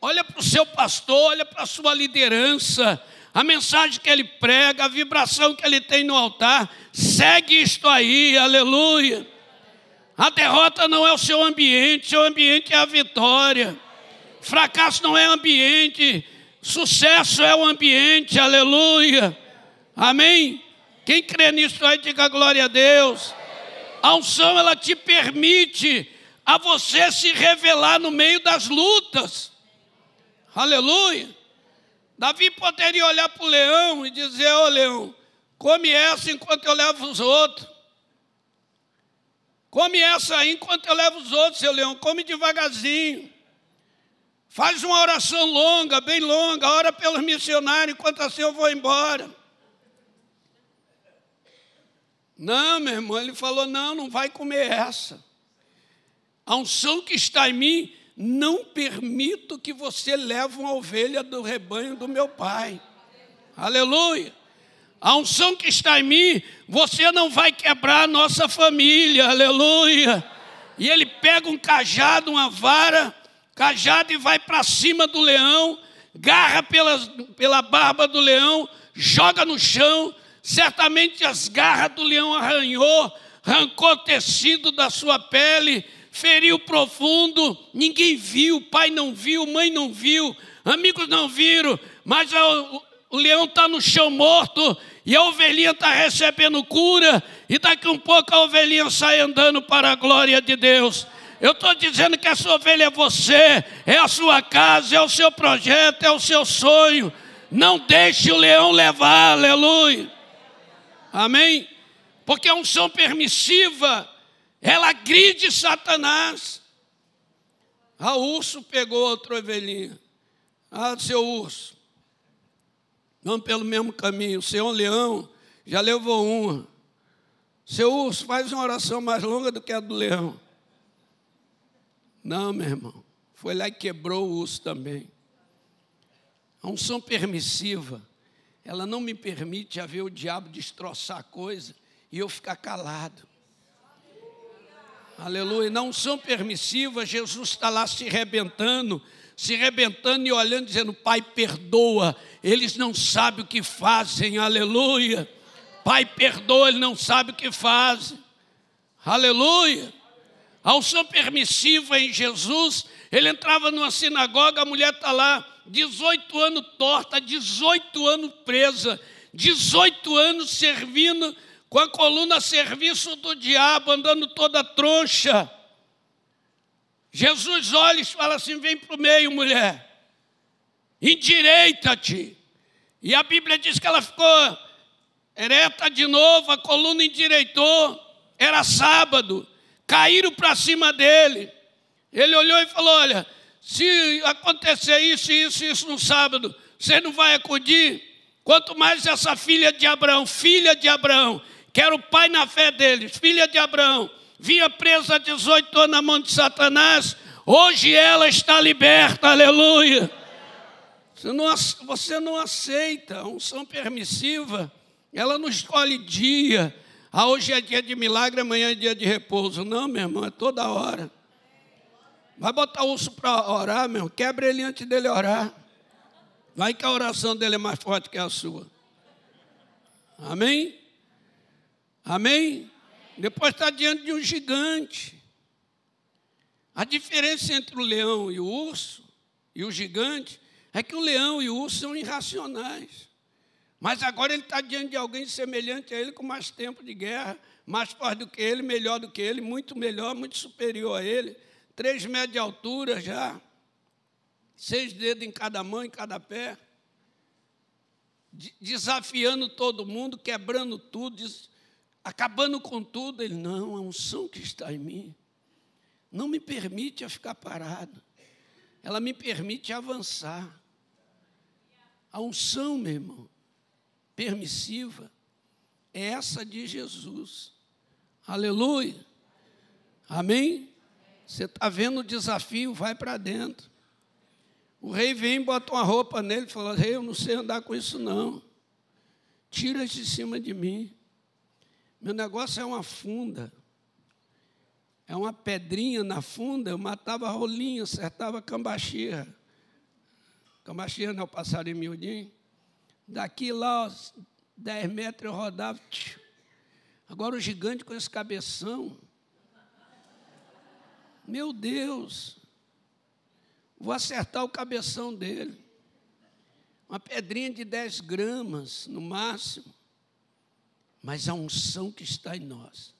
Olha para o seu pastor, olha para a sua liderança, a mensagem que ele prega, a vibração que ele tem no altar. Segue isto aí, aleluia. A derrota não é o seu ambiente, seu ambiente é a vitória. Fracasso não é ambiente, sucesso é o ambiente, aleluia. Amém? Quem crê nisso aí, diga glória a Deus. A unção, ela te permite a você se revelar no meio das lutas. Aleluia. Davi poderia olhar para o leão e dizer: Ô oh, leão, come essa enquanto eu levo os outros. Come essa aí enquanto eu levo os outros, seu leão. Come devagarzinho. Faz uma oração longa, bem longa. Ora pelos missionários enquanto assim eu vou embora. Não, meu irmão, ele falou: não, não vai comer essa. A unção que está em mim, não permito que você leve uma ovelha do rebanho do meu pai. Aleluia. A unção que está em mim, você não vai quebrar a nossa família. Aleluia. E ele pega um cajado, uma vara, cajado e vai para cima do leão, garra pela, pela barba do leão, joga no chão. Certamente as garras do leão arranhou, arrancou tecido da sua pele feriu profundo, ninguém viu, pai não viu, mãe não viu, amigos não viram, mas o, o leão está no chão morto e a ovelhinha está recebendo cura, e daqui um pouco a ovelhinha sai andando para a glória de Deus. Eu estou dizendo que essa ovelha é você, é a sua casa, é o seu projeto, é o seu sonho. Não deixe o leão levar, aleluia. Amém? Porque a unção permissiva ela agride Satanás. A urso pegou outra ovelhinha. Ah, seu urso. Vamos pelo mesmo caminho. Seu leão já levou uma. Seu urso faz uma oração mais longa do que a do leão. Não, meu irmão. Foi lá e quebrou o urso também. A unção permissiva, ela não me permite haver o diabo destroçar a coisa e eu ficar calado. Aleluia. Não são permissivas. Jesus está lá se rebentando, se rebentando e olhando, dizendo: Pai, perdoa. Eles não sabem o que fazem. Aleluia. Pai, perdoa, ele não sabe o que fazem. Aleluia. A unção permissiva em Jesus, ele entrava numa sinagoga, a mulher está lá, 18 anos torta, 18 anos presa, 18 anos servindo com a coluna a serviço do diabo, andando toda troncha. Jesus olha e fala assim: vem para o meio, mulher, endireita-te. E a Bíblia diz que ela ficou ereta de novo, a coluna endireitou, era sábado, caíram para cima dele. Ele olhou e falou: Olha, se acontecer isso, isso, isso no sábado, você não vai acudir? Quanto mais essa filha de Abraão, filha de Abraão, que era o pai na fé deles, filha de Abraão, vinha presa há 18 anos na mão de Satanás, hoje ela está liberta, aleluia. Você não, você não aceita a unção permissiva, ela não escolhe dia. Ah, hoje é dia de milagre, amanhã é dia de repouso. Não, meu irmão, é toda hora. Vai botar o urso para orar, meu, quebra ele antes dele orar. Vai que a oração dele é mais forte que a sua. Amém? Amém? Depois está diante de um gigante. A diferença entre o leão e o urso e o gigante é que o leão e o urso são irracionais. Mas agora ele está diante de alguém semelhante a ele, com mais tempo de guerra, mais forte do que ele, melhor do que ele, muito melhor, muito superior a ele. Três metros de altura já, seis dedos em cada mão, em cada pé, desafiando todo mundo, quebrando tudo, acabando com tudo, ele, não, a unção que está em mim não me permite ficar parado, ela me permite avançar. A unção, meu irmão, permissiva, é essa de Jesus. Aleluia. Amém? Você está vendo o desafio, vai para dentro. O rei vem, bota uma roupa nele e fala: Rei, eu não sei andar com isso, não. Tira de cima de mim. Meu negócio é uma funda. É uma pedrinha na funda, eu matava rolinho, acertava cambaxia. Cambaxia não passarinho miudinho? Daqui lá, 10 metros eu rodava. Agora o gigante com esse cabeção. Meu Deus. Vou acertar o cabeção dele. Uma pedrinha de 10 gramas, no máximo. Mas a unção que está em nós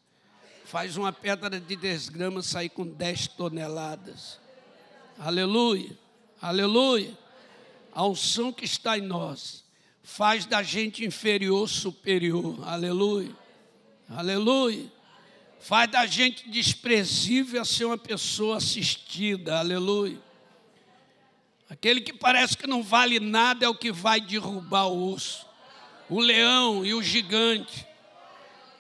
faz uma pedra de 10 gramas sair com 10 toneladas. Aleluia, aleluia. A unção que está em nós faz da gente inferior superior. Aleluia, aleluia. Faz da gente desprezível a ser uma pessoa assistida. Aleluia. Aquele que parece que não vale nada é o que vai derrubar o osso. O leão e o gigante.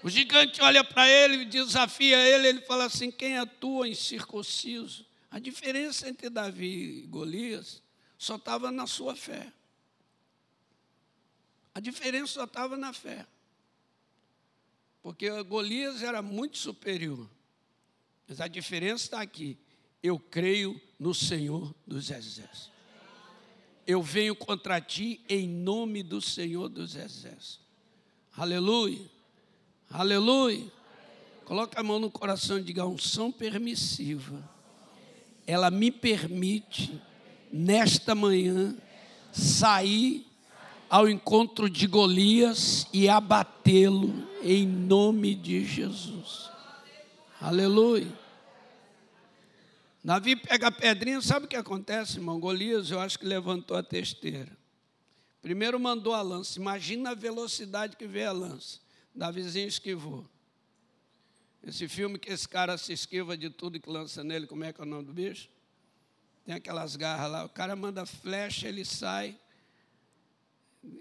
O gigante olha para ele, desafia ele, ele fala assim: Quem atua em circunciso? A diferença entre Davi e Golias só estava na sua fé. A diferença só estava na fé. Porque Golias era muito superior. Mas a diferença está aqui. Eu creio no Senhor dos Exércitos. Eu venho contra ti em nome do Senhor dos Exércitos. Aleluia. Aleluia. Coloca a mão no coração e diga: unção permissiva. Ela me permite, nesta manhã, sair ao encontro de Golias e abatê-lo em nome de Jesus. Aleluia. Davi pega a pedrinha, sabe o que acontece, irmão? Golias, eu acho que levantou a testeira. Primeiro mandou a lança. Imagina a velocidade que vê a lança. Davizinho esquivou. Esse filme que esse cara se esquiva de tudo que lança nele, como é que é o nome do bicho? Tem aquelas garras lá, o cara manda flecha, ele sai.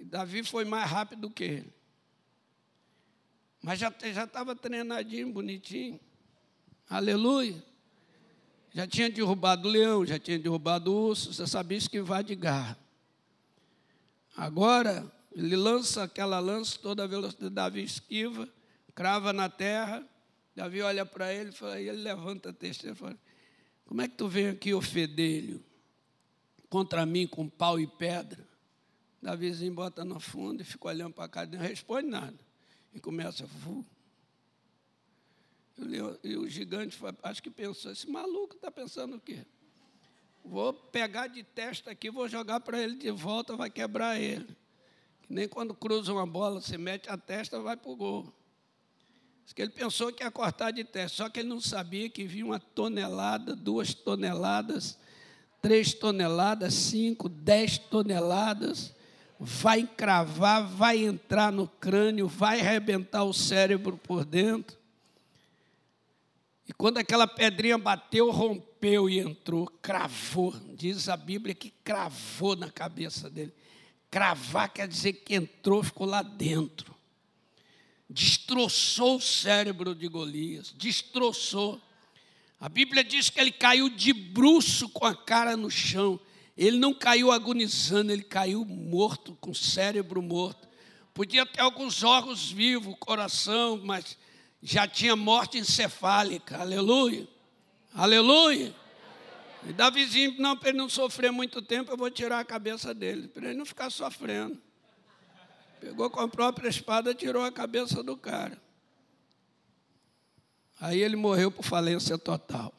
Davi foi mais rápido do que ele. Mas já estava treinadinho, bonitinho. Aleluia. Já tinha derrubado o leão, já tinha derrubado o urso, você sabia esquivar de garra. Agora, ele lança aquela lança, toda a velocidade, Davi esquiva, crava na terra. Davi olha para ele e ele levanta a testemunha e fala: Como é que tu vem aqui, ofedelho, contra mim com pau e pedra? Davizinho bota no fundo e fica olhando para cá, não responde nada. E começa, vu. E o gigante, acho que pensou: esse maluco está pensando o quê? Vou pegar de testa aqui, vou jogar para ele de volta, vai quebrar ele. Nem quando cruza uma bola, você mete a testa, vai para o gol. que ele pensou que ia cortar de testa, só que ele não sabia que vinha uma tonelada, duas toneladas, três toneladas, cinco, dez toneladas. Vai encravar, vai entrar no crânio, vai arrebentar o cérebro por dentro. E quando aquela pedrinha bateu, rompeu e entrou, cravou. Diz a Bíblia que cravou na cabeça dele. Cravar quer dizer que entrou, ficou lá dentro. Destroçou o cérebro de Golias, destroçou. A Bíblia diz que ele caiu de bruço com a cara no chão. Ele não caiu agonizando, ele caiu morto, com o cérebro morto. Podia ter alguns órgãos vivos, coração, mas já tinha morte encefálica. Aleluia. Aleluia. E Davizinho, não, para ele não sofrer muito tempo, eu vou tirar a cabeça dele, para ele não ficar sofrendo. Pegou com a própria espada, tirou a cabeça do cara. Aí ele morreu por falência total.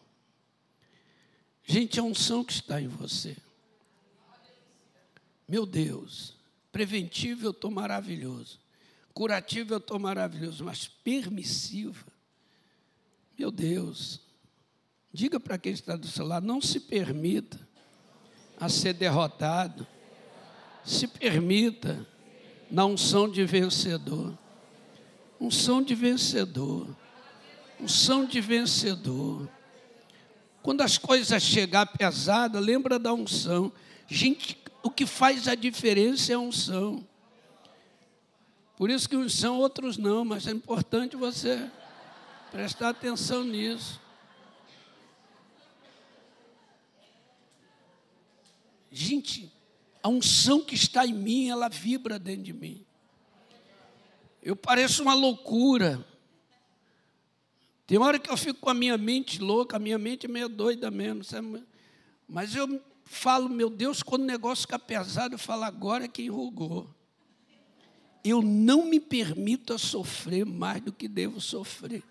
Gente, a unção que está em você. Meu Deus, preventivo eu estou maravilhoso. Curativo eu estou maravilhoso, mas permissiva. Meu Deus, Diga para quem está do seu lado, não se permita a ser derrotado. Se permita na unção de vencedor. Unção de vencedor. Unção de vencedor. Quando as coisas chegar pesada, lembra da unção. Gente, o que faz a diferença é a unção. Por isso que uns são, outros não, mas é importante você prestar atenção nisso. Gente, a unção que está em mim, ela vibra dentro de mim. Eu pareço uma loucura. Tem hora que eu fico com a minha mente louca, a minha mente é meio doida mesmo. Mas eu falo, meu Deus, quando o negócio fica pesado, eu falo, agora é que enrugou. eu não me permito a sofrer mais do que devo sofrer.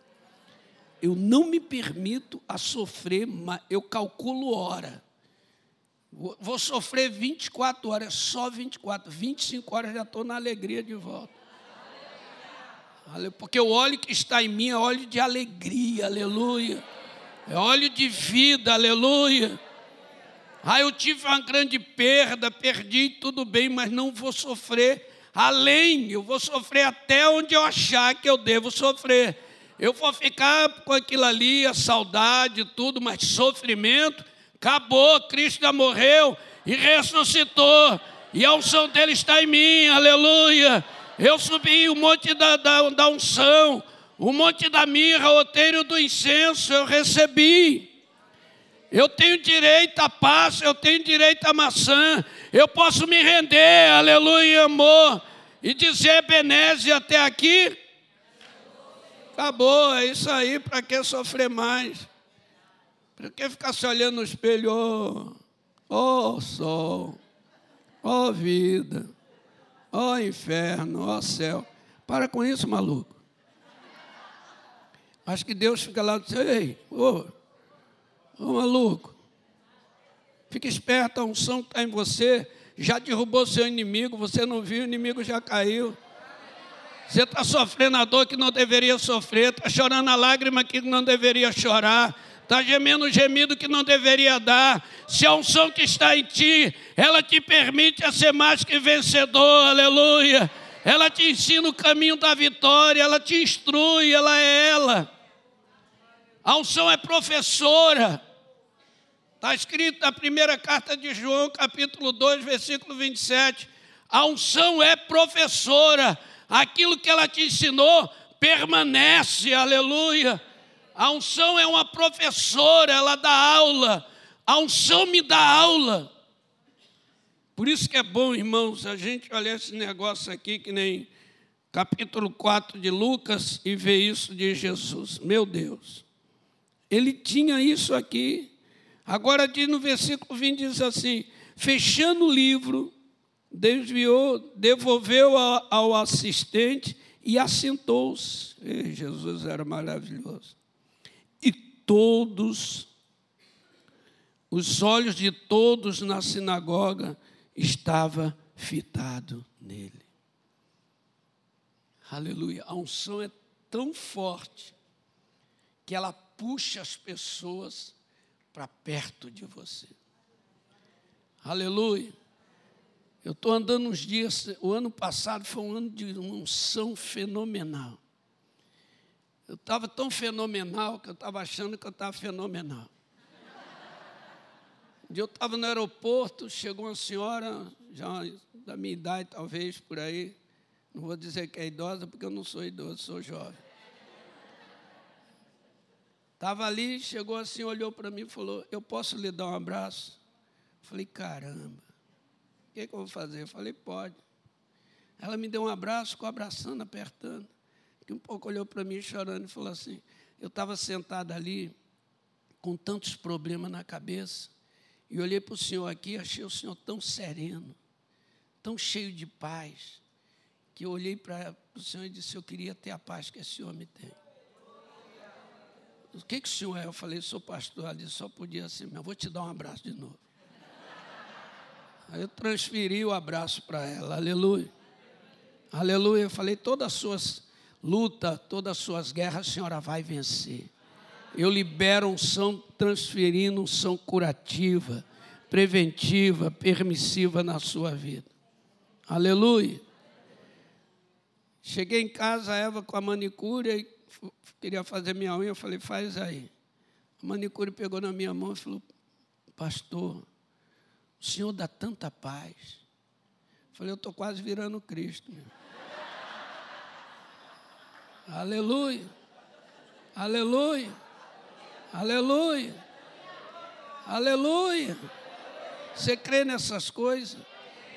Eu não me permito a sofrer, mais, eu calculo hora. Vou sofrer 24 horas, só 24, 25 horas já estou na alegria de volta. Porque o óleo que está em mim é óleo de alegria, aleluia. É óleo de vida, aleluia. Ah, eu tive uma grande perda, perdi, tudo bem, mas não vou sofrer além, eu vou sofrer até onde eu achar que eu devo sofrer. Eu vou ficar com aquilo ali, a saudade, tudo, mas sofrimento, acabou, Cristo já morreu e ressuscitou, e a unção dele está em mim, aleluia. Eu subi o monte da, da, da unção, o monte da mirra, o oteiro do incenso, eu recebi. Eu tenho direito à paz, eu tenho direito à maçã, eu posso me render, aleluia, amor, e dizer, Beneze, até aqui, acabou, é isso aí, para que sofrer mais? Para que ficar se olhando no espelho, oh, oh, sol, oh, vida, ó inferno, ó céu. Para com isso, maluco. Acho que Deus fica lá e diz, ei, ô, ô maluco, fique esperto, a unção está em você já derrubou seu inimigo, você não viu, o inimigo já caiu. Você está sofrendo a dor que não deveria sofrer, está chorando a lágrima que não deveria chorar, está gemendo o gemido que não deveria dar. Se a unção que está em ti, ela te permite a ser mais que vencedor, aleluia. Ela te ensina o caminho da vitória, ela te instrui, ela é ela. A unção é professora. Está escrito na primeira carta de João, capítulo 2, versículo 27. A unção é professora. Aquilo que ela te ensinou permanece, aleluia. A unção é uma professora, ela dá aula. A unção me dá aula. Por isso que é bom, irmãos, a gente olhar esse negócio aqui, que nem capítulo 4 de Lucas, e ver isso de Jesus. Meu Deus. Ele tinha isso aqui. Agora diz no versículo 20, diz assim, fechando o livro, desviou, devolveu ao assistente e assentou-se. Jesus era maravilhoso. E todos, os olhos de todos na sinagoga estava fitado nele. Aleluia. A unção é tão forte que ela puxa as pessoas para perto de você. Aleluia. Eu estou andando uns dias, o ano passado foi um ano de uma unção fenomenal. Eu estava tão fenomenal que eu estava achando que eu estava fenomenal. Um dia eu estava no aeroporto, chegou uma senhora, já da minha idade talvez, por aí. Não vou dizer que é idosa, porque eu não sou idoso, sou jovem. Estava ali, chegou assim, olhou para mim e falou: Eu posso lhe dar um abraço? falei: Caramba, o que, é que eu vou fazer? Eu falei: Pode. Ela me deu um abraço, ficou abraçando, apertando. Daqui um pouco olhou para mim chorando e falou assim: Eu estava sentada ali com tantos problemas na cabeça. E olhei para o senhor aqui, achei o senhor tão sereno, tão cheio de paz, que eu olhei para o senhor e disse: Eu queria ter a paz que esse homem tem o que, que o senhor é? Eu falei, sou pastor. Disse, só podia ser, mas vou te dar um abraço de novo. Aí eu transferi o abraço para ela, aleluia. Aleluia. Eu falei, todas as suas lutas, todas as suas guerras, a senhora vai vencer. Eu libero um são transferindo um são curativa, preventiva, permissiva na sua vida. Aleluia. Cheguei em casa, Eva com a manicure, e queria fazer minha unha, eu falei, faz aí. A manicure pegou na minha mão e falou, pastor, o senhor dá tanta paz. Eu falei, eu estou quase virando Cristo. *laughs* Aleluia. Aleluia. Aleluia. Aleluia. Você crê nessas coisas?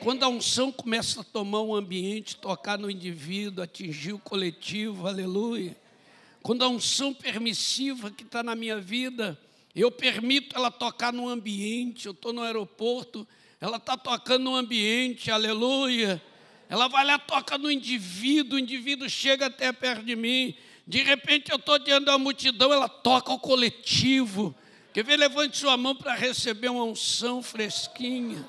Quando a unção começa a tomar um ambiente, tocar no indivíduo, atingir o coletivo, aleluia quando a unção permissiva que está na minha vida, eu permito ela tocar no ambiente, eu estou no aeroporto, ela está tocando no ambiente, aleluia. Ela vai lá, toca no indivíduo, o indivíduo chega até perto de mim. De repente eu estou diante da multidão, ela toca o coletivo. Quer ver? Levante sua mão para receber uma unção fresquinha.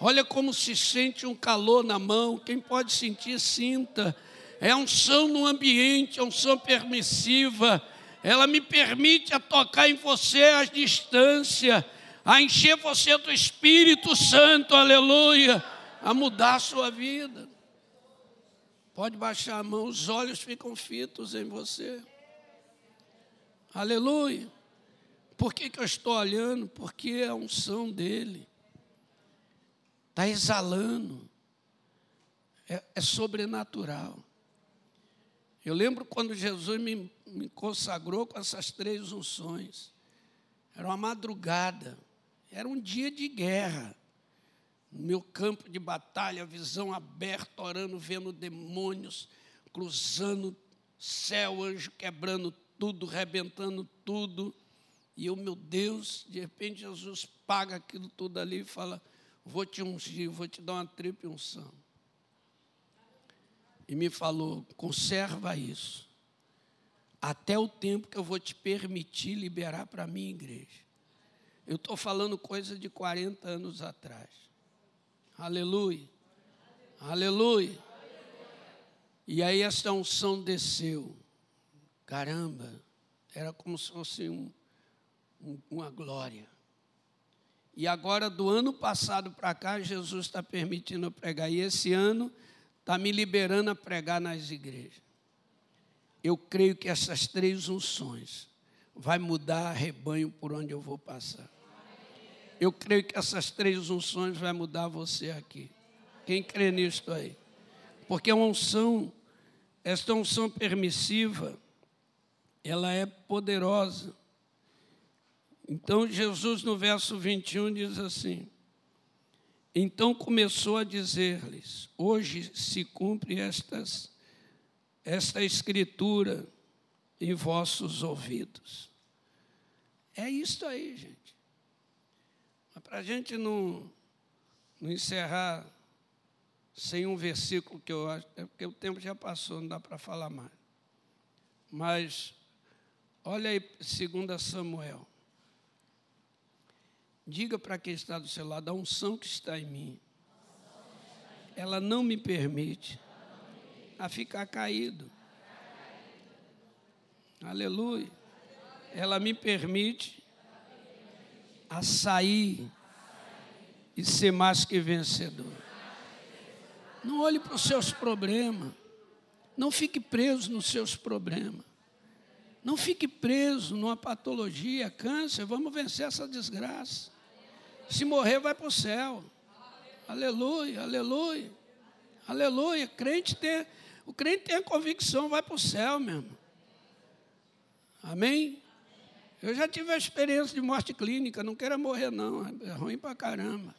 Olha como se sente um calor na mão. Quem pode sentir, sinta. É unção no ambiente, é unção permissiva. Ela me permite a tocar em você à distância, a encher você do Espírito Santo, aleluia, a mudar a sua vida. Pode baixar a mão, os olhos ficam fitos em você. Aleluia. Por que, que eu estou olhando? Porque é a unção dele. Está exalando. É, é, sobrenatural. Eu lembro quando Jesus me, me consagrou com essas três unções. Era uma madrugada. Era um dia de guerra. No meu campo de batalha, visão aberta, orando, vendo demônios, cruzando céu, anjo quebrando tudo, rebentando tudo. E eu, meu Deus, de repente Jesus paga aquilo tudo ali e fala: Vou te ungir, vou te dar uma tripla unção. E me falou: conserva isso, até o tempo que eu vou te permitir liberar para a minha igreja. Eu estou falando coisa de 40 anos atrás. Aleluia. Aleluia. E aí essa unção desceu. Caramba, era como se fosse um, um, uma glória. E agora, do ano passado para cá, Jesus está permitindo eu pregar. E esse ano está me liberando a pregar nas igrejas. Eu creio que essas três unções vai mudar rebanho por onde eu vou passar. Eu creio que essas três unções vai mudar você aqui. Quem crê nisto aí? Porque a unção, esta unção permissiva, ela é poderosa. Então Jesus no verso 21 diz assim: Então começou a dizer-lhes: Hoje se cumpre estas esta escritura em vossos ouvidos. É isso aí, gente. Para a gente não, não encerrar sem um versículo que eu acho, é porque o tempo já passou, não dá para falar mais. Mas Olha aí, 2 Samuel. Diga para quem está do seu lado, a unção que está em mim, ela não me permite a ficar caído. Aleluia. Ela me permite a sair e ser mais que vencedor. Não olhe para os seus problemas. Não fique preso nos seus problemas. Não fique preso numa patologia, câncer, vamos vencer essa desgraça. Se morrer, vai para o céu. Aleluia, aleluia, aleluia. Crente tem, o crente tem a convicção, vai para o céu mesmo. Amém? Eu já tive a experiência de morte clínica, não quero morrer, não. É ruim para caramba.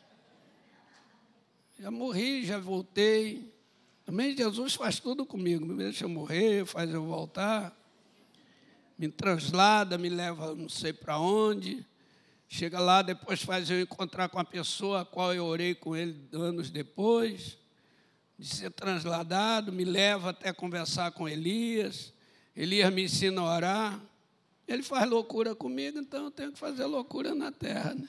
Já morri, já voltei. Amém? Jesus faz tudo comigo. Me deixa eu morrer, faz eu voltar me translada, me leva não sei para onde. Chega lá, depois faz eu encontrar com a pessoa a qual eu orei com ele anos depois, de ser transladado, me leva até conversar com Elias. Elias me ensina a orar. Ele faz loucura comigo, então eu tenho que fazer loucura na terra. Né?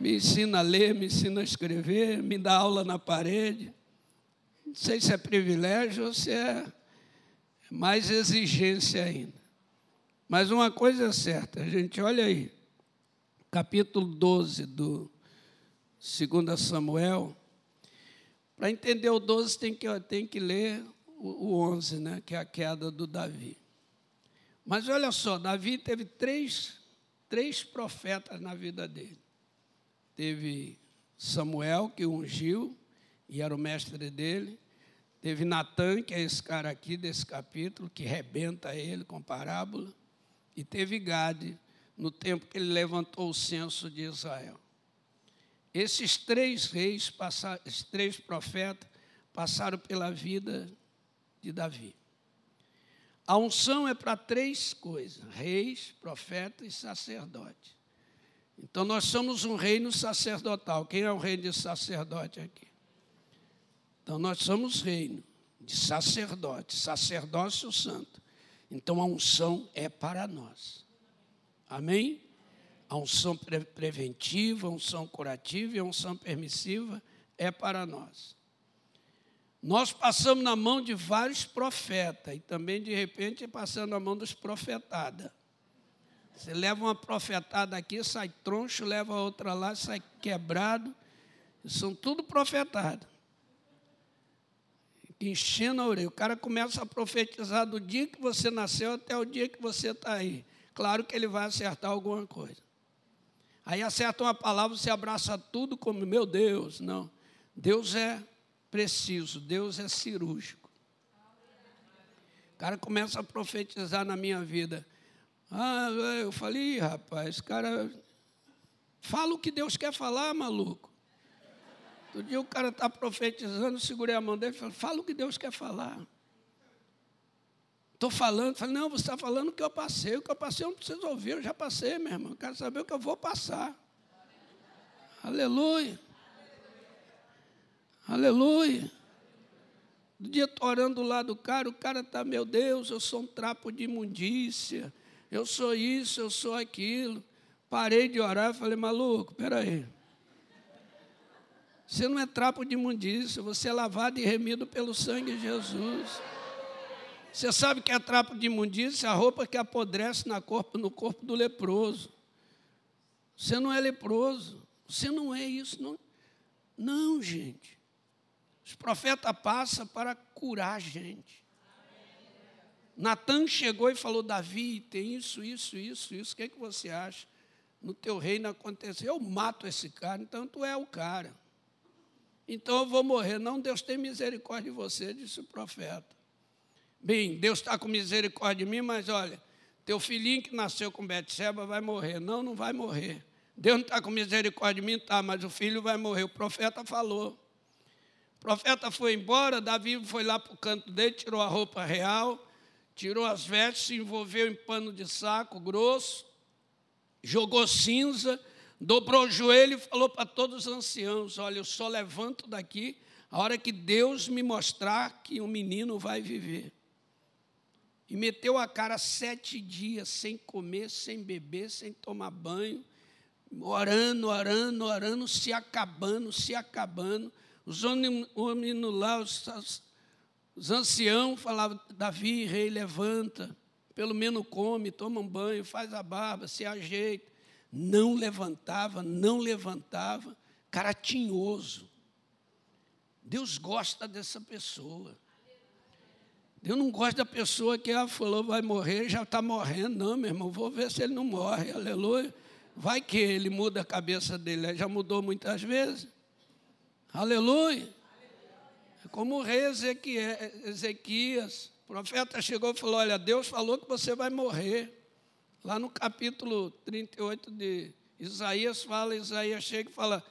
Me ensina a ler, me ensina a escrever, me dá aula na parede. Não sei se é privilégio ou se é mais exigência ainda. Mas uma coisa é certa, a gente olha aí, capítulo 12 do 2 Samuel. Para entender o 12, tem que, tem que ler o, o 11, né, que é a queda do Davi. Mas olha só, Davi teve três, três profetas na vida dele. Teve Samuel, que ungiu, e era o mestre dele. Teve Natan, que é esse cara aqui desse capítulo, que rebenta ele com parábola e teve Gade no tempo que ele levantou o censo de Israel. Esses três reis, esses três profetas, passaram pela vida de Davi. A unção é para três coisas: reis, profetas e sacerdote. Então nós somos um reino sacerdotal. Quem é o reino de sacerdote aqui? Então nós somos reino de sacerdote, sacerdócio santo. Então a unção é para nós. Amém? A unção pre preventiva, a unção curativa e a unção permissiva é para nós. Nós passamos na mão de vários profetas e também, de repente, passando na mão dos profetadas. Você leva uma profetada aqui, sai troncho, leva outra lá, sai quebrado. São tudo profetadas. Enchendo a orelha. O cara começa a profetizar do dia que você nasceu até o dia que você está aí. Claro que ele vai acertar alguma coisa. Aí acerta uma palavra, você abraça tudo como, meu Deus. Não. Deus é preciso, Deus é cirúrgico. O cara começa a profetizar na minha vida. Ah, eu falei, rapaz, cara, fala o que Deus quer falar, maluco. Outro dia o cara está profetizando, segurei a mão dele e falei, fala o que Deus quer falar. Estou falando, falei, não, você está falando o que eu passei, o que eu passei eu não preciso ouvir, eu já passei, meu irmão. Eu quero saber o que eu vou passar. Aleluia. Aleluia. Do dia estou orando do lado do cara, o cara está, meu Deus, eu sou um trapo de imundícia eu sou isso, eu sou aquilo. Parei de orar falei, maluco, peraí. Você não é trapo de imundícia, você é lavado e remido pelo sangue de Jesus. Você sabe que é trapo de imundícia? A roupa que apodrece na corpo, no corpo do leproso. Você não é leproso. Você não é isso. Não, não gente. Os profetas passam para curar a gente. Natan chegou e falou: Davi, tem isso, isso, isso, isso, o que, é que você acha? No teu reino aconteceu, eu mato esse cara, então tu é o cara. Então eu vou morrer. Não, Deus tem misericórdia de você, disse o profeta. Bem, Deus está com misericórdia de mim, mas olha, teu filhinho que nasceu com Betseba vai morrer. Não, não vai morrer. Deus não está com misericórdia de mim, tá, mas o filho vai morrer. O profeta falou. O profeta foi embora, Davi foi lá para o canto dele, tirou a roupa real, tirou as vestes, se envolveu em pano de saco grosso, jogou cinza, dobrou o joelho e falou para todos os anciãos: Olha, eu só levanto daqui a hora que Deus me mostrar que o menino vai viver. E meteu a cara sete dias sem comer, sem beber, sem tomar banho, orando, orando, orando, se acabando, se acabando. Os homens lá, os os anciãos falavam: Davi, rei, levanta, pelo menos come, toma um banho, faz a barba, se ajeita. Não levantava, não levantava, cara tinhoso. Deus gosta dessa pessoa. Deus não gosta da pessoa que ela falou vai morrer, já está morrendo. Não, meu irmão, vou ver se ele não morre. Aleluia. Vai que ele muda a cabeça dele. Já mudou muitas vezes. Aleluia. Como o rei Ezequias, o profeta chegou e falou: Olha, Deus falou que você vai morrer. Lá no capítulo 38 de Isaías, fala, Isaías chega e fala: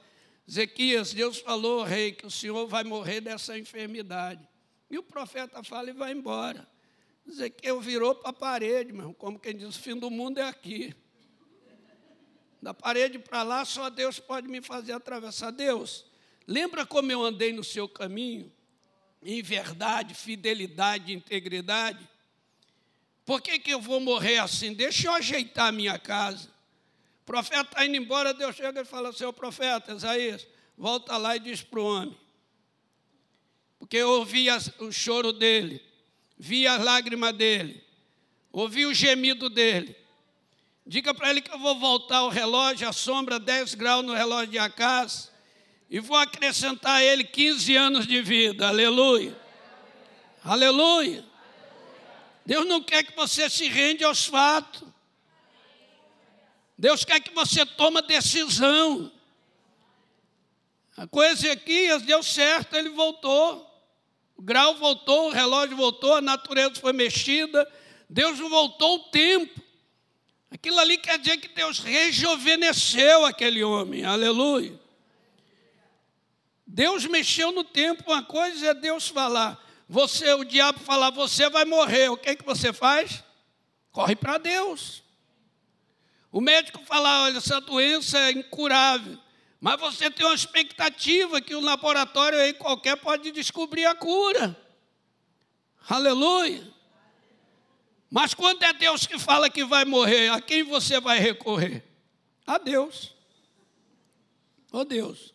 Ezequias, Deus falou, rei, que o senhor vai morrer dessa enfermidade. E o profeta fala e vai embora. Ezequiel virou para a parede, meu, como quem diz: o fim do mundo é aqui. Da parede para lá, só Deus pode me fazer atravessar. Deus, lembra como eu andei no seu caminho? em verdade, fidelidade, integridade. Por que, que eu vou morrer assim? Deixa eu ajeitar a minha casa. O profeta está indo embora, Deus chega e fala: Seu profeta, Isaías, volta lá e diz para o homem. Porque eu ouvi o choro dele, vi a lágrima dele, ouvi o gemido dele. Diga para ele que eu vou voltar o relógio, a sombra 10 graus no relógio de Acas, e vou acrescentar a ele 15 anos de vida. Aleluia. Aleluia. Deus não quer que você se rende aos fatos. Deus quer que você tome decisão. A coisa Ezequias deu certo, ele voltou. O grau voltou, o relógio voltou, a natureza foi mexida. Deus voltou o tempo. Aquilo ali quer dizer que Deus rejuvenesceu aquele homem. Aleluia. Deus mexeu no tempo, uma coisa é Deus falar. Você, o diabo falar, você vai morrer. O que, é que você faz? Corre para Deus. O médico fala: olha, essa doença é incurável. Mas você tem uma expectativa que o laboratório aí qualquer pode descobrir a cura. Aleluia. Mas quando é Deus que fala que vai morrer, a quem você vai recorrer? A Deus. Ô oh Deus,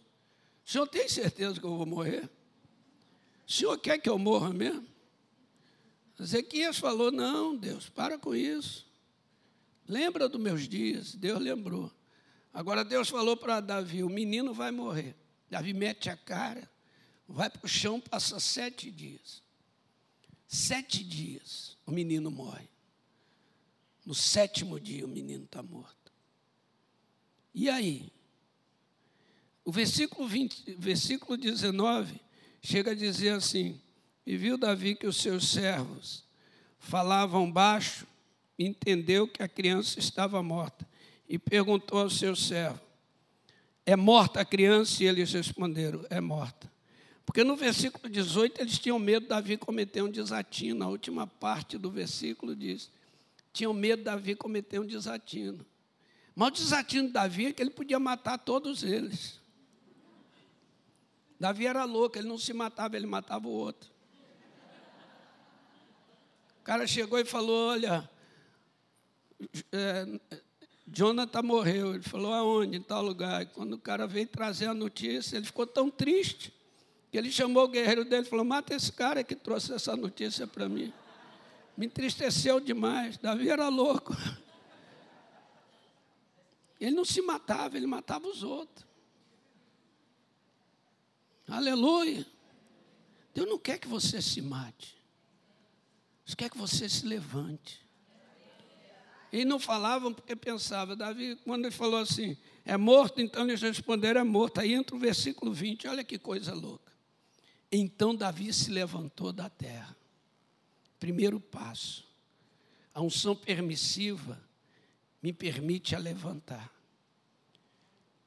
o senhor tem certeza que eu vou morrer? O senhor quer que eu morra mesmo? Ezequias falou: Não, Deus, para com isso. Lembra dos meus dias. Deus lembrou. Agora Deus falou para Davi: O menino vai morrer. Davi mete a cara, vai para o chão, passa sete dias. Sete dias o menino morre. No sétimo dia o menino está morto. E aí? O versículo, 20, versículo 19 chega a dizer assim: E viu Davi que os seus servos falavam baixo, entendeu que a criança estava morta, e perguntou ao seu servo: É morta a criança? E eles responderam: É morta. Porque no versículo 18 eles tinham medo de Davi cometer um desatino. Na última parte do versículo diz: tinham medo de Davi cometer um desatino. Mas o desatino de Davi é que ele podia matar todos eles. Davi era louco, ele não se matava, ele matava o outro. O cara chegou e falou: Olha, é, Jonathan morreu. Ele falou: Aonde? Em tal lugar. E quando o cara veio trazer a notícia, ele ficou tão triste que ele chamou o guerreiro dele e falou: Mata esse cara que trouxe essa notícia para mim. Me entristeceu demais. Davi era louco. Ele não se matava, ele matava os outros. Aleluia. Deus não quer que você se mate. Deus quer que você se levante. E não falavam porque pensavam. Davi, quando ele falou assim, é morto, então eles responderam, é morto. Aí entra o versículo 20, olha que coisa louca. Então Davi se levantou da terra. Primeiro passo. A unção permissiva me permite a levantar.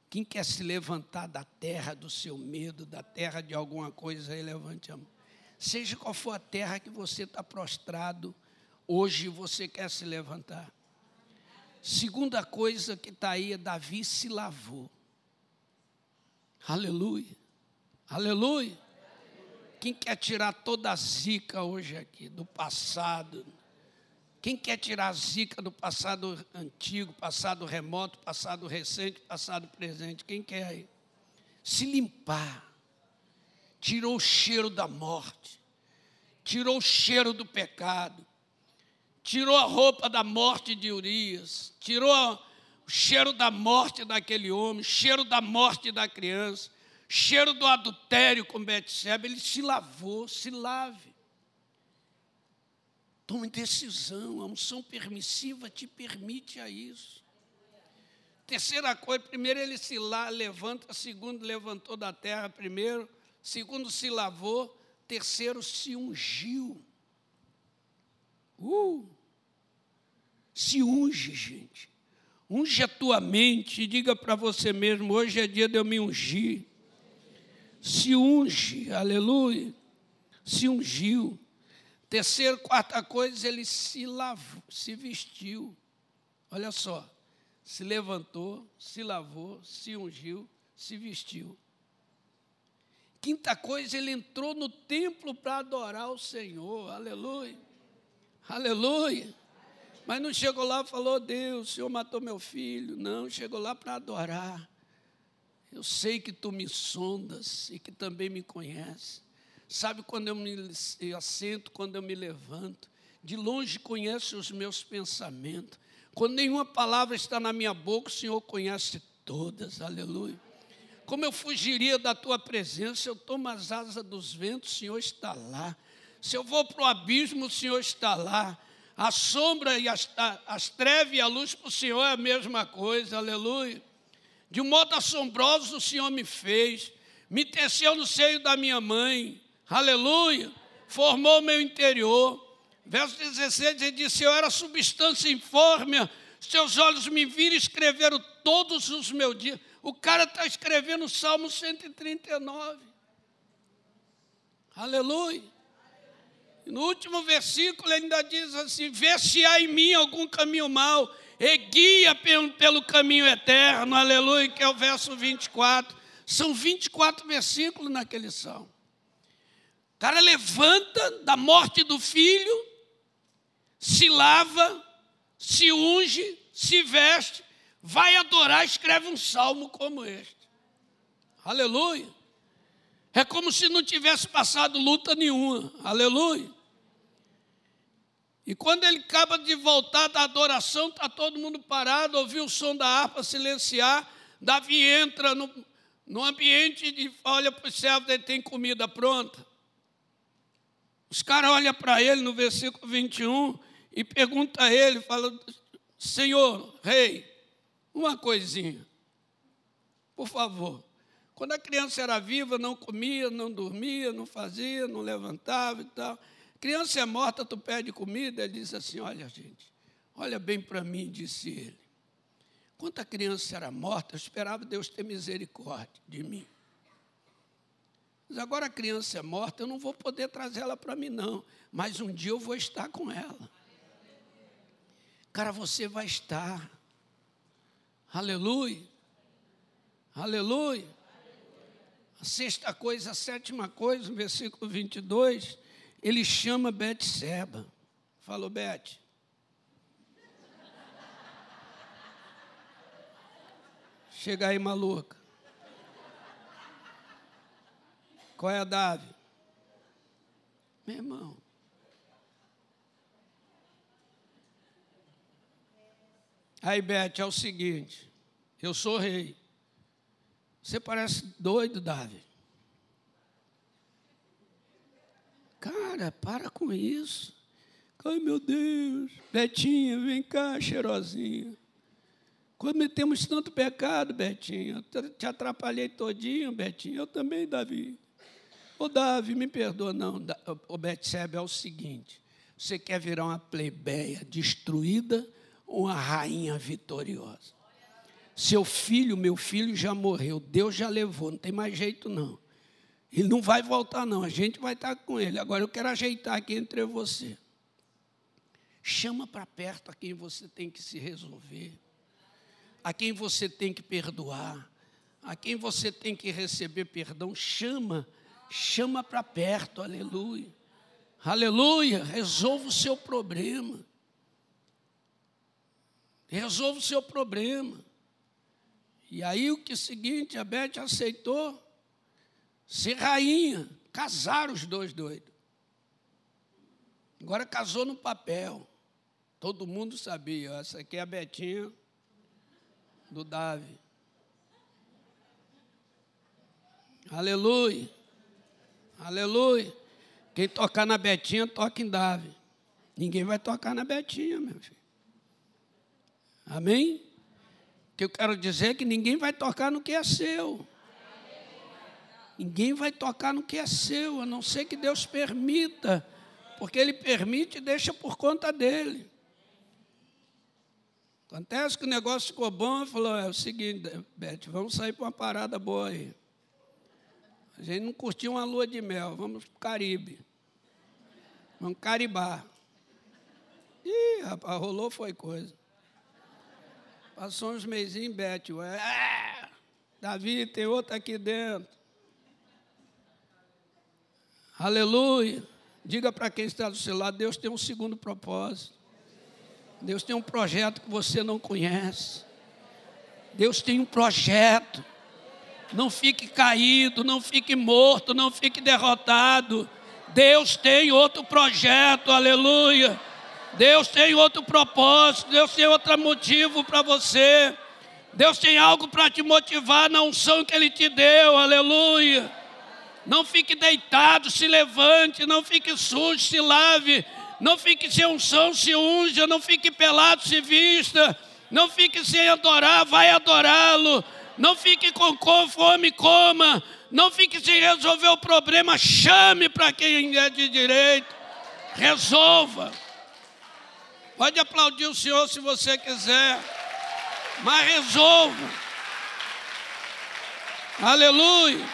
Quem quer se levantar da terra do seu medo, da terra de alguma coisa, aí levante a mão. Seja qual for a terra que você está prostrado, hoje você quer se levantar. Segunda coisa que está aí é Davi se lavou. Aleluia. Aleluia. Quem quer tirar toda a zica hoje aqui, do passado, quem quer tirar a zica do passado antigo, passado remoto, passado recente, passado presente? Quem quer aí? Se limpar. Tirou o cheiro da morte. Tirou o cheiro do pecado. Tirou a roupa da morte de Urias. Tirou o cheiro da morte daquele homem, cheiro da morte da criança, cheiro do adultério com Betseba. Ele se lavou, se lave. Tome decisão, a unção permissiva te permite a isso. Terceira coisa, primeiro ele se lá, levanta, segundo levantou da terra primeiro, segundo se lavou, terceiro se ungiu. Uh! Se unge, gente. Unge a tua mente e diga para você mesmo: hoje é dia de eu me ungir. Se unge, aleluia. Se ungiu. Terceira, quarta coisa, ele se lavou, se vestiu. Olha só, se levantou, se lavou, se ungiu, se vestiu. Quinta coisa, ele entrou no templo para adorar o Senhor. Aleluia. Aleluia. Mas não chegou lá e falou, Deus, o Senhor matou meu filho. Não, chegou lá para adorar. Eu sei que tu me sondas e que também me conheces. Sabe quando eu me assento, quando eu me levanto, de longe conhece os meus pensamentos. Quando nenhuma palavra está na minha boca, o Senhor conhece todas. Aleluia. Como eu fugiria da tua presença, eu tomo as asas dos ventos, o Senhor está lá. Se eu vou para o abismo, o Senhor está lá. A sombra e as, as trevas e a luz para o Senhor é a mesma coisa, aleluia. De um modo assombroso o Senhor me fez, me teceu no seio da minha mãe, aleluia, formou meu interior. Verso 16, ele disse: Eu era substância informe, seus olhos me viram escreveram todos os meus dias. O cara está escrevendo o Salmo 139. Aleluia. E no último versículo ele ainda diz assim: Vê se há em mim algum caminho mau e guia pelo, pelo caminho eterno, aleluia, que é o verso 24. São 24 versículos naquele salmo. O cara levanta da morte do filho, se lava, se unge, se veste, vai adorar, escreve um salmo como este. Aleluia. É como se não tivesse passado luta nenhuma. Aleluia. E quando ele acaba de voltar da adoração, está todo mundo parado, ouviu o som da harpa silenciar. Davi entra no, no ambiente e olha para o céu, ele tem comida pronta. Os caras olham para ele no versículo 21 e perguntam a ele, falam, Senhor, rei, uma coisinha, por favor. Quando a criança era viva, não comia, não dormia, não fazia, não levantava e tal. Criança é morta, tu pede comida, ele diz assim: Olha, gente, olha bem para mim, disse ele. Quando a criança era morta, eu esperava Deus ter misericórdia de mim. Mas agora a criança é morta, eu não vou poder trazer ela para mim, não. Mas um dia eu vou estar com ela. Cara, você vai estar. Aleluia. Aleluia. A sexta coisa, a sétima coisa, no versículo 22, ele chama Betseba. Falou, Bete. Chega aí, maluca. Qual é a Davi? Meu irmão. Aí, Bete, é o seguinte: eu sou rei. Você parece doido, Davi. Cara, para com isso. Ai, meu Deus. Betinha, vem cá, cheirosinha. Cometemos tanto pecado, Betinha. Te atrapalhei todinho, Betinha. Eu também, Davi. Ô, Davi, me perdoa, não. O Betsebe é o seguinte. Você quer virar uma plebeia destruída ou uma rainha vitoriosa? Seu filho, meu filho já morreu, Deus já levou, não tem mais jeito não. Ele não vai voltar, não, a gente vai estar com ele. Agora eu quero ajeitar aqui entre você. Chama para perto a quem você tem que se resolver, a quem você tem que perdoar, a quem você tem que receber perdão. Chama, chama para perto, aleluia. Aleluia, resolva o seu problema. Resolva o seu problema. E aí o que é seguinte, a Beth aceitou ser rainha, casar os dois doidos. Agora casou no papel. Todo mundo sabia, essa aqui é a Betinha do Davi. Aleluia. Aleluia. Quem tocar na Betinha, toca em Davi. Ninguém vai tocar na Betinha, meu filho. Amém? que eu quero dizer é que ninguém vai tocar no que é seu. Ninguém vai tocar no que é seu, a não ser que Deus permita, porque Ele permite e deixa por conta dele. Acontece que o negócio ficou bom, falou: é o seguinte, Beth, vamos sair para uma parada boa aí. A gente não curtiu uma lua de mel, vamos para o Caribe. Vamos caribar. Ih, rapaz, rolou foi coisa. Passou uns mesinhos, Beth. É, Davi, tem outro aqui dentro. Aleluia. Diga para quem está do seu lado: Deus tem um segundo propósito. Deus tem um projeto que você não conhece. Deus tem um projeto. Não fique caído, não fique morto, não fique derrotado. Deus tem outro projeto, aleluia. Deus tem outro propósito, Deus tem outro motivo para você. Deus tem algo para te motivar na unção que Ele te deu, aleluia. Não fique deitado, se levante, não fique sujo, se lave. Não fique sem unção, se unja, não fique pelado, se vista. Não fique sem adorar, vai adorá-lo. Não fique com fome, coma. Não fique sem resolver o problema, chame para quem é de direito. Resolva. Pode aplaudir o Senhor se você quiser, mas resolva. Aleluia.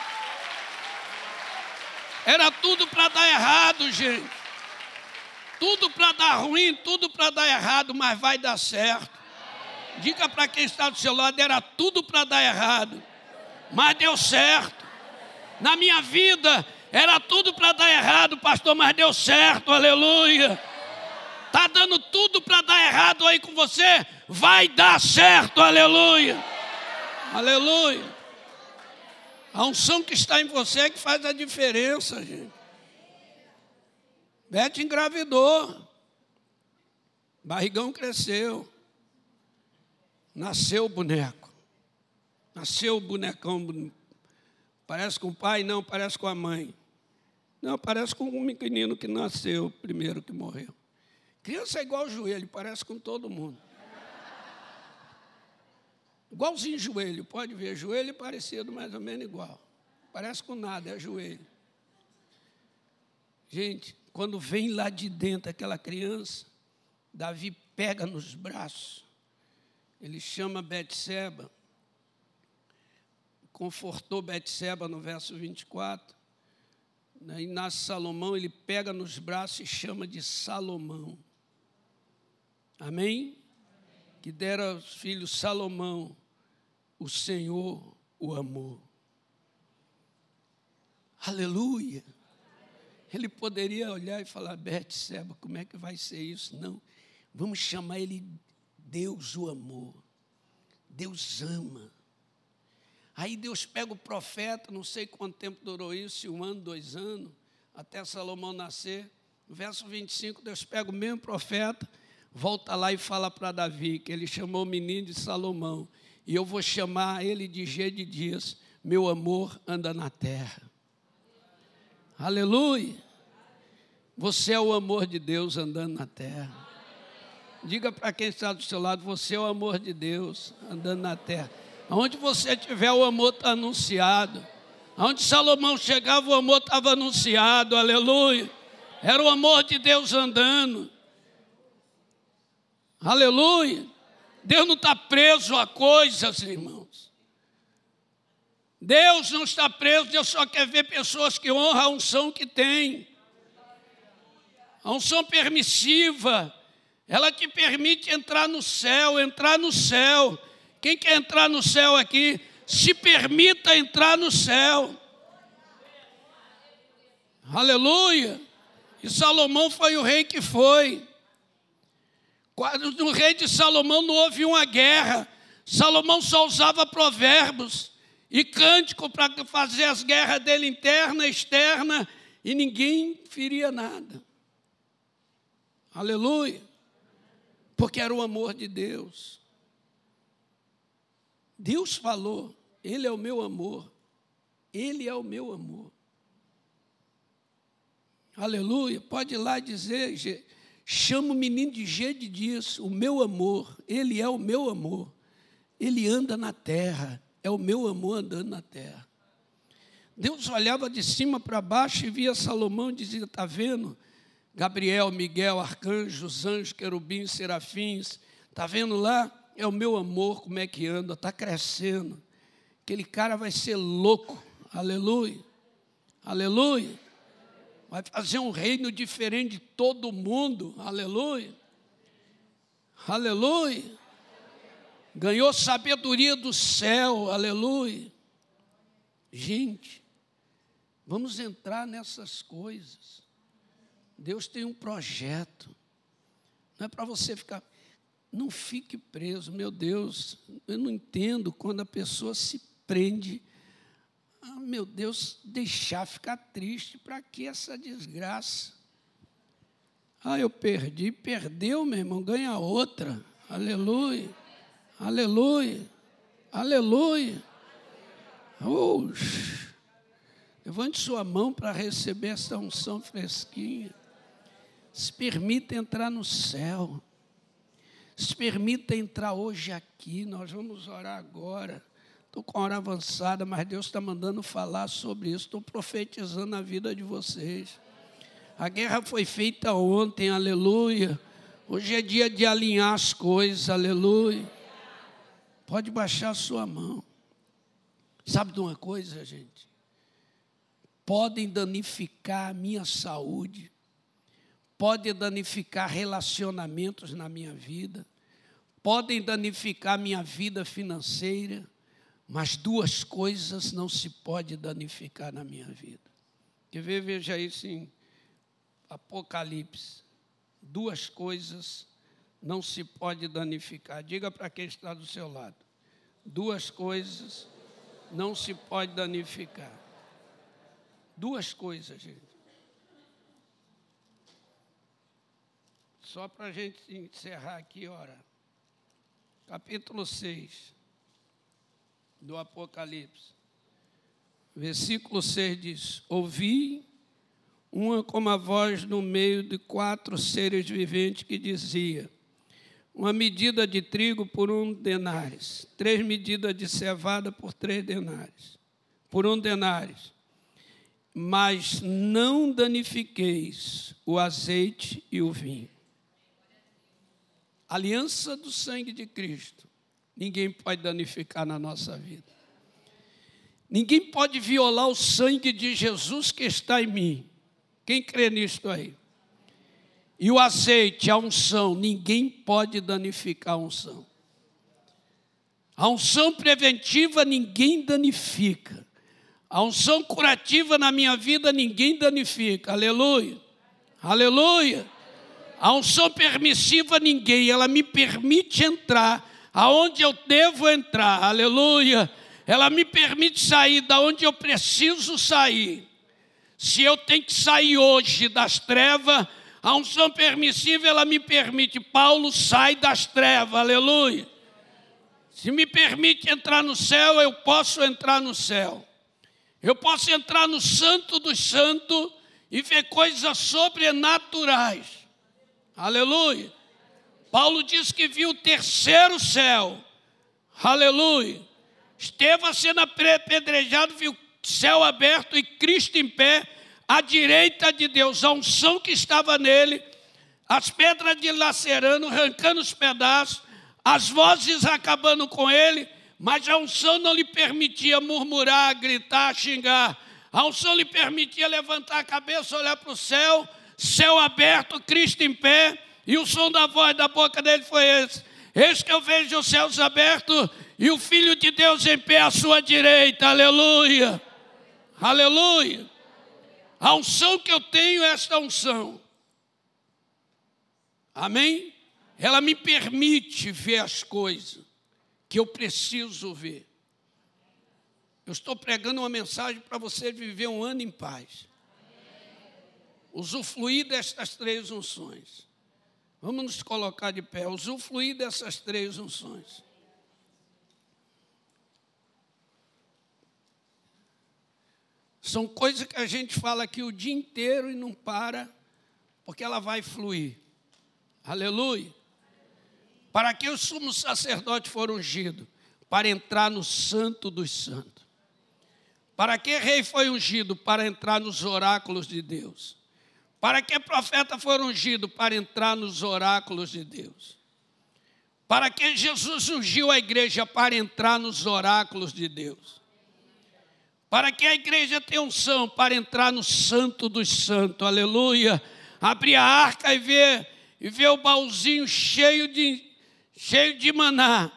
Era tudo para dar errado, gente. Tudo para dar ruim, tudo para dar errado, mas vai dar certo. Diga para quem está do seu lado: era tudo para dar errado, mas deu certo. Na minha vida, era tudo para dar errado, pastor, mas deu certo, aleluia. Está dando tudo para dar errado aí com você? Vai dar certo, aleluia. Aleluia. A unção que está em você é que faz a diferença, gente. Beth engravidou. Barrigão cresceu. Nasceu o boneco. Nasceu o bonecão. Parece com o pai? Não, parece com a mãe. Não, parece com um menino que nasceu primeiro que morreu. Criança é igual joelho, parece com todo mundo. Igualzinho joelho, pode ver, joelho parecido mais ou menos igual. Parece com nada, é joelho. Gente, quando vem lá de dentro aquela criança, Davi pega nos braços, ele chama Betseba, confortou Betseba no verso 24, Aí nasce Salomão, ele pega nos braços e chama de Salomão. Amém? Que dera aos filhos Salomão, o Senhor o amou. Aleluia. Ele poderia olhar e falar, Seba, como é que vai ser isso? Não. Vamos chamar ele Deus o amor. Deus ama. Aí Deus pega o profeta, não sei quanto tempo durou isso, um ano, dois anos, até Salomão nascer. No verso 25, Deus pega o mesmo profeta, volta lá e fala para Davi que ele chamou o menino de Salomão. E eu vou chamar ele de G de dias, meu amor anda na terra. Aleluia! Você é o amor de Deus andando na terra. Diga para quem está do seu lado, você é o amor de Deus andando na terra. Onde você tiver, o amor está anunciado. Onde Salomão chegava, o amor estava anunciado, aleluia. Era o amor de Deus andando. Aleluia. Deus não está preso a coisas, irmãos. Deus não está preso, Deus só quer ver pessoas que honram a unção que tem. A unção permissiva, ela te permite entrar no céu, entrar no céu. Quem quer entrar no céu aqui, se permita entrar no céu. Aleluia. E Salomão foi o rei que foi. No rei de Salomão não houve uma guerra. Salomão só usava provérbios e cântico para fazer as guerras dele interna, externa, e ninguém feria nada. Aleluia. Porque era o amor de Deus. Deus falou, Ele é o meu amor, Ele é o meu amor. Aleluia, pode ir lá dizer, chama o menino de de dias, o meu amor, Ele é o meu amor, Ele anda na terra, é o meu amor andando na terra. Deus olhava de cima para baixo e via Salomão e dizia: Está vendo? Gabriel, Miguel, arcanjos, anjos, querubins, serafins, está vendo lá? é o meu amor, como é que anda, está crescendo. Aquele cara vai ser louco, aleluia, aleluia. Vai fazer um reino diferente de todo mundo, aleluia, aleluia. Ganhou sabedoria do céu, aleluia. Gente, vamos entrar nessas coisas. Deus tem um projeto. Não é para você ficar não fique preso, meu Deus. Eu não entendo quando a pessoa se prende. Ah, meu Deus, deixar ficar triste. Para que essa desgraça? Ah, eu perdi. Perdeu, meu irmão, ganha outra. Aleluia. Aleluia. Aleluia. Ux. Levante sua mão para receber essa unção fresquinha. Se permita entrar no céu. Se permita entrar hoje aqui, nós vamos orar agora. Estou com a hora avançada, mas Deus está mandando falar sobre isso. Estou profetizando a vida de vocês. A guerra foi feita ontem, aleluia. Hoje é dia de alinhar as coisas, aleluia. Pode baixar a sua mão. Sabe de uma coisa, gente? Podem danificar a minha saúde, podem danificar relacionamentos na minha vida, podem danificar minha vida financeira, mas duas coisas não se pode danificar na minha vida. Quer ver? Veja isso em Apocalipse. Duas coisas não se pode danificar. Diga para quem está do seu lado. Duas coisas não se pode danificar. Duas coisas, gente. Só para a gente encerrar aqui, ora. Capítulo 6 do Apocalipse. Versículo 6 diz: Ouvi uma como a voz no meio de quatro seres viventes que dizia: uma medida de trigo por um denário, três medidas de cevada por três denários, por um denário. Mas não danifiqueis o azeite e o vinho. Aliança do sangue de Cristo. Ninguém pode danificar na nossa vida. Ninguém pode violar o sangue de Jesus que está em mim. Quem crê nisto aí? E o azeite, a unção, ninguém pode danificar a unção. A unção preventiva ninguém danifica. A unção curativa na minha vida ninguém danifica. Aleluia. Aleluia. A unção permissiva ninguém, ela me permite entrar aonde eu devo entrar. Aleluia. Ela me permite sair da onde eu preciso sair. Se eu tenho que sair hoje das trevas, a unção permissiva, ela me permite. Paulo sai das trevas, aleluia. Se me permite entrar no céu, eu posso entrar no céu. Eu posso entrar no santo dos santos e ver coisas sobrenaturais. Aleluia. Paulo diz que viu o terceiro céu. Aleluia. Estevão sendo apedrejado, viu céu aberto e Cristo em pé à direita de Deus, a unção que estava nele, as pedras dilacerando, arrancando os pedaços, as vozes acabando com ele, mas a unção não lhe permitia murmurar, gritar, xingar. A unção lhe permitia levantar a cabeça, olhar para o céu, céu aberto, Cristo em pé, e o som da voz da boca dele foi esse: Eis que eu vejo os céus abertos e o Filho de Deus em pé à sua direita, aleluia, aleluia. A unção que eu tenho é esta unção. Amém? Ela me permite ver as coisas que eu preciso ver. Eu estou pregando uma mensagem para você viver um ano em paz. Usufruir destas três unções. Vamos nos colocar de pé. Usufruir dessas três unções. São coisas que a gente fala aqui o dia inteiro e não para, porque ela vai fluir. Aleluia. Para que o sumo sacerdote for ungido? Para entrar no santo dos santos. Para que rei foi ungido? Para entrar nos oráculos de Deus. Para que profeta foi ungido? Para entrar nos oráculos de Deus. Para que Jesus ungiu a igreja? Para entrar nos oráculos de Deus para que a igreja tenha unção para entrar no santo dos santos, aleluia. Abrir a arca e ver, e ver o baúzinho cheio de, cheio de maná,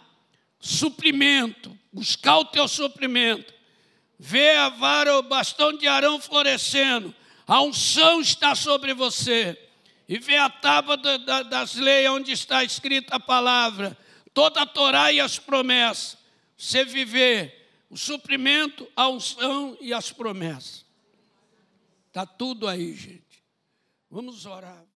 suprimento, buscar o teu suprimento. Ver a vara, o bastão de Arão florescendo, a unção está sobre você. E ver a tábua das leis onde está escrita a palavra, toda a Torá e as promessas. Você viver o suprimento, a unção e as promessas. Está tudo aí, gente. Vamos orar.